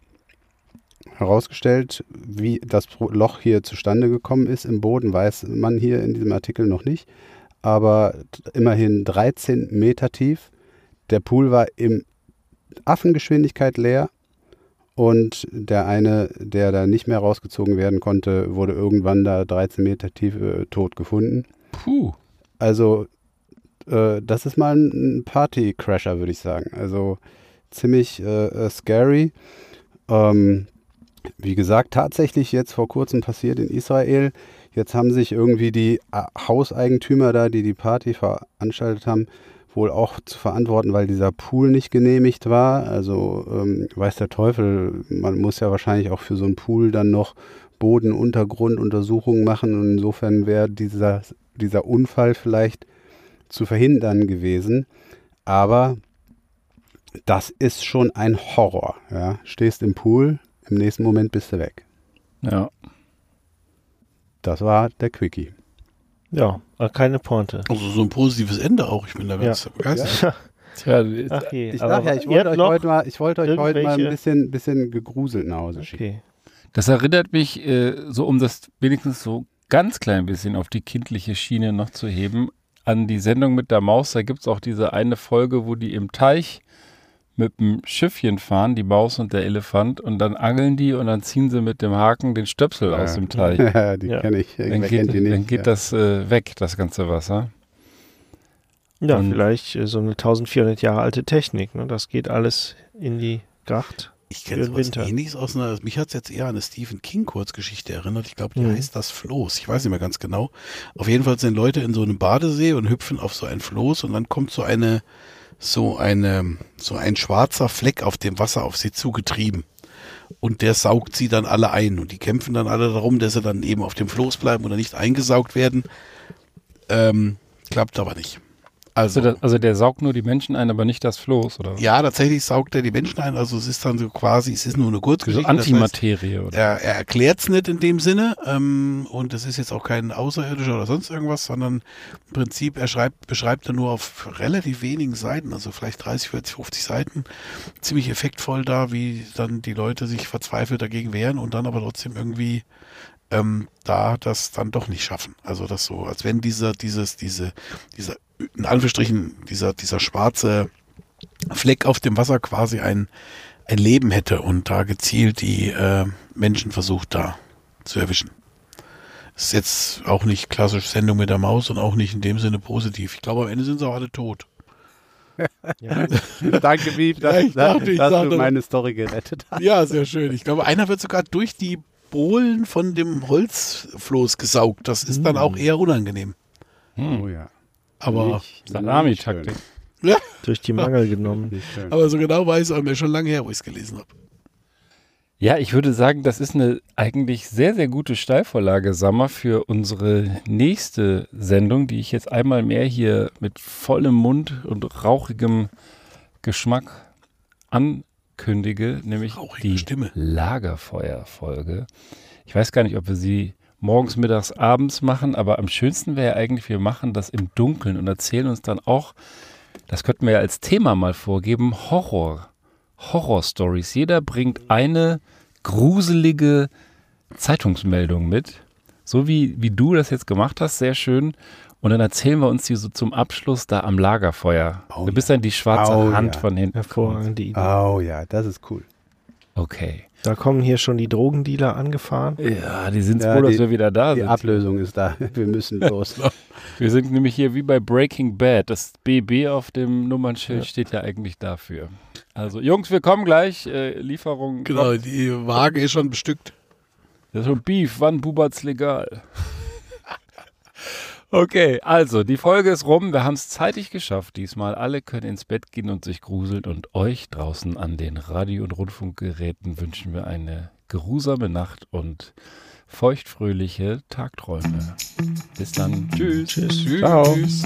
[SPEAKER 7] herausgestellt, wie das Loch hier zustande gekommen ist im Boden, weiß man hier in diesem Artikel noch nicht. Aber immerhin 13 Meter tief. Der Pool war im Affengeschwindigkeit leer. Und der eine, der da nicht mehr rausgezogen werden konnte, wurde irgendwann da 13 Meter tief äh, tot gefunden.
[SPEAKER 5] Puh.
[SPEAKER 7] Also, äh, das ist mal ein Party-Crasher, würde ich sagen. Also, ziemlich äh, äh, scary. Ähm, wie gesagt, tatsächlich jetzt vor kurzem passiert in Israel. Jetzt haben sich irgendwie die äh, Hauseigentümer da, die die Party veranstaltet haben, wohl auch zu verantworten, weil dieser Pool nicht genehmigt war. Also ähm, weiß der Teufel, man muss ja wahrscheinlich auch für so einen Pool dann noch Bodenuntergrunduntersuchungen machen und insofern wäre dieser, dieser Unfall vielleicht zu verhindern gewesen. Aber das ist schon ein Horror. Ja? Stehst im Pool, im nächsten Moment bist du weg.
[SPEAKER 5] Ja.
[SPEAKER 7] Das war der Quickie.
[SPEAKER 6] Ja, aber keine Pointe.
[SPEAKER 3] Also so ein positives Ende auch. Ich bin da ganz begeistert.
[SPEAKER 5] Tja,
[SPEAKER 6] Ach je,
[SPEAKER 7] Ich sag ja, ich wollte euch heute mal, ich wollte euch heute mal ein bisschen, bisschen gegruselt nach Hause schicken.
[SPEAKER 6] Okay.
[SPEAKER 5] das erinnert mich, äh, so um das wenigstens so ganz klein bisschen auf die kindliche Schiene noch zu heben, an die Sendung mit der Maus. Da gibt es auch diese eine Folge, wo die im Teich mit dem Schiffchen fahren, die Maus und der Elefant, und dann angeln die und dann ziehen sie mit dem Haken den Stöpsel aus dem Teich.
[SPEAKER 7] Ja, die
[SPEAKER 6] Ja.
[SPEAKER 7] kenne ich.
[SPEAKER 5] Dann geht,
[SPEAKER 7] kennt die nicht?
[SPEAKER 5] dann geht
[SPEAKER 7] ja.
[SPEAKER 5] das äh, weg, das ganze Wasser.
[SPEAKER 6] Ja,
[SPEAKER 5] Und-
[SPEAKER 6] vielleicht äh, so eine 1400 Jahre alte Technik. Ne? Das geht alles in die Gracht.
[SPEAKER 3] Ich kenne sowas
[SPEAKER 6] Winter.
[SPEAKER 3] ähnliches aus einer, mich hat es jetzt eher an eine Stephen King Kurzgeschichte erinnert. Ich glaube, die
[SPEAKER 6] Mhm.
[SPEAKER 3] heißt das Floß. Ich weiß nicht mehr ganz genau. Auf jeden Fall sind Leute in so einem Badesee und hüpfen auf so ein Floß und dann kommt so eine, so eine, so ein schwarzer Fleck auf dem Wasser auf sie zugetrieben. Und der saugt sie dann alle ein. Und die kämpfen dann alle darum, dass sie dann eben auf dem Floß bleiben oder nicht eingesaugt werden. Ähm, klappt aber nicht. Also,
[SPEAKER 5] Also, das, also der saugt nur die Menschen ein, aber nicht das Floß, oder?
[SPEAKER 3] ja, tatsächlich saugt er die Menschen ein. Also es ist dann so quasi, es ist nur eine
[SPEAKER 5] So
[SPEAKER 3] Kurzgeschichte. das heißt,
[SPEAKER 5] Antimaterie, oder?
[SPEAKER 3] er, er erklärt es nicht in dem Sinne ähm, und es ist jetzt auch kein Außerirdischer oder sonst irgendwas, sondern im Prinzip er schreibt, beschreibt er nur auf relativ wenigen Seiten, also vielleicht 30, 40, 50 Seiten, ziemlich effektvoll da, wie dann die Leute sich verzweifelt dagegen wehren und dann aber trotzdem irgendwie ähm, da das dann doch nicht schaffen. Also das so, als wenn dieser, dieses, diese, dieser, in Anführungsstrichen, dieser, dieser schwarze Fleck auf dem Wasser quasi ein, ein Leben hätte und da gezielt die äh, Menschen versucht da zu erwischen. Ist jetzt auch nicht klassisch Sendung mit der Maus und auch nicht in dem Sinne positiv. Ich glaube, am Ende sind sie auch alle tot.
[SPEAKER 6] Ja.
[SPEAKER 7] Danke,
[SPEAKER 3] Ja,
[SPEAKER 7] dass,
[SPEAKER 3] ich dachte, ich
[SPEAKER 7] dass
[SPEAKER 3] dachte-
[SPEAKER 7] du meine Story gerettet hast.
[SPEAKER 3] Ja, sehr schön. Ich glaube, einer wird sogar durch die Bohlen von dem Holzfloß gesaugt. Das ist dann auch eher unangenehm.
[SPEAKER 5] Hm.
[SPEAKER 7] Oh ja.
[SPEAKER 3] Aber,
[SPEAKER 7] Nicht-
[SPEAKER 5] Salami-Taktik.
[SPEAKER 7] nicht
[SPEAKER 3] ja,
[SPEAKER 6] Durch die Mangel genommen.
[SPEAKER 7] Nicht
[SPEAKER 3] aber so genau weiß ich auch mir schon lange her, wo ich es gelesen habe.
[SPEAKER 5] Ja, ich würde sagen, das ist eine eigentlich sehr, sehr gute Steilvorlage, Sammer, für unsere nächste Sendung, die ich jetzt einmal mehr hier mit vollem Mund und rauchigem Geschmack ankündige, nämlich
[SPEAKER 3] Rauchige
[SPEAKER 5] die
[SPEAKER 3] Stimme.
[SPEAKER 5] Lagerfeuerfolge. Ich weiß gar nicht, ob wir sie morgens, mittags, abends machen, aber am schönsten wäre eigentlich, wir machen das im Dunkeln und erzählen uns dann auch, das könnten wir ja als Thema mal vorgeben, Horror. Horror-Stories. Jeder bringt eine gruselige Zeitungsmeldung mit. So wie, wie du das jetzt gemacht hast, sehr schön. Und dann erzählen wir uns die so zum Abschluss da am Lagerfeuer.
[SPEAKER 7] Oh
[SPEAKER 5] du bist dann die schwarze
[SPEAKER 7] Oh
[SPEAKER 5] Hand
[SPEAKER 7] ja.
[SPEAKER 5] von hinten.
[SPEAKER 6] Hervorragende Idee.
[SPEAKER 7] Oh ja, das ist cool.
[SPEAKER 5] Okay.
[SPEAKER 6] Da kommen hier schon die Drogendealer angefahren.
[SPEAKER 5] Ja, die sind
[SPEAKER 7] Ja,
[SPEAKER 5] froh, dass
[SPEAKER 7] die-
[SPEAKER 5] wir wieder da
[SPEAKER 7] Die
[SPEAKER 5] sind.
[SPEAKER 7] Ablösung ist da. Wir müssen los.
[SPEAKER 5] Wir sind nämlich hier wie bei Breaking Bad. Das BB auf dem Nummernschild steht ja eigentlich dafür. Also, Jungs, wir kommen gleich. Äh, Lieferung.
[SPEAKER 3] Genau, die Waage ist schon bestückt.
[SPEAKER 5] Das ist so Beef, wann bubert's legal? Okay, also die Folge ist rum. Wir haben es zeitig geschafft diesmal. Alle können ins Bett gehen und sich gruseln. Und euch draußen an den Radio- und Rundfunkgeräten wünschen wir eine geruhsame Nacht und feuchtfröhliche Tagträume. Bis dann. Tschüss.
[SPEAKER 6] Tschüss.
[SPEAKER 3] Tschüss.
[SPEAKER 6] Ciao.
[SPEAKER 3] Tschüss.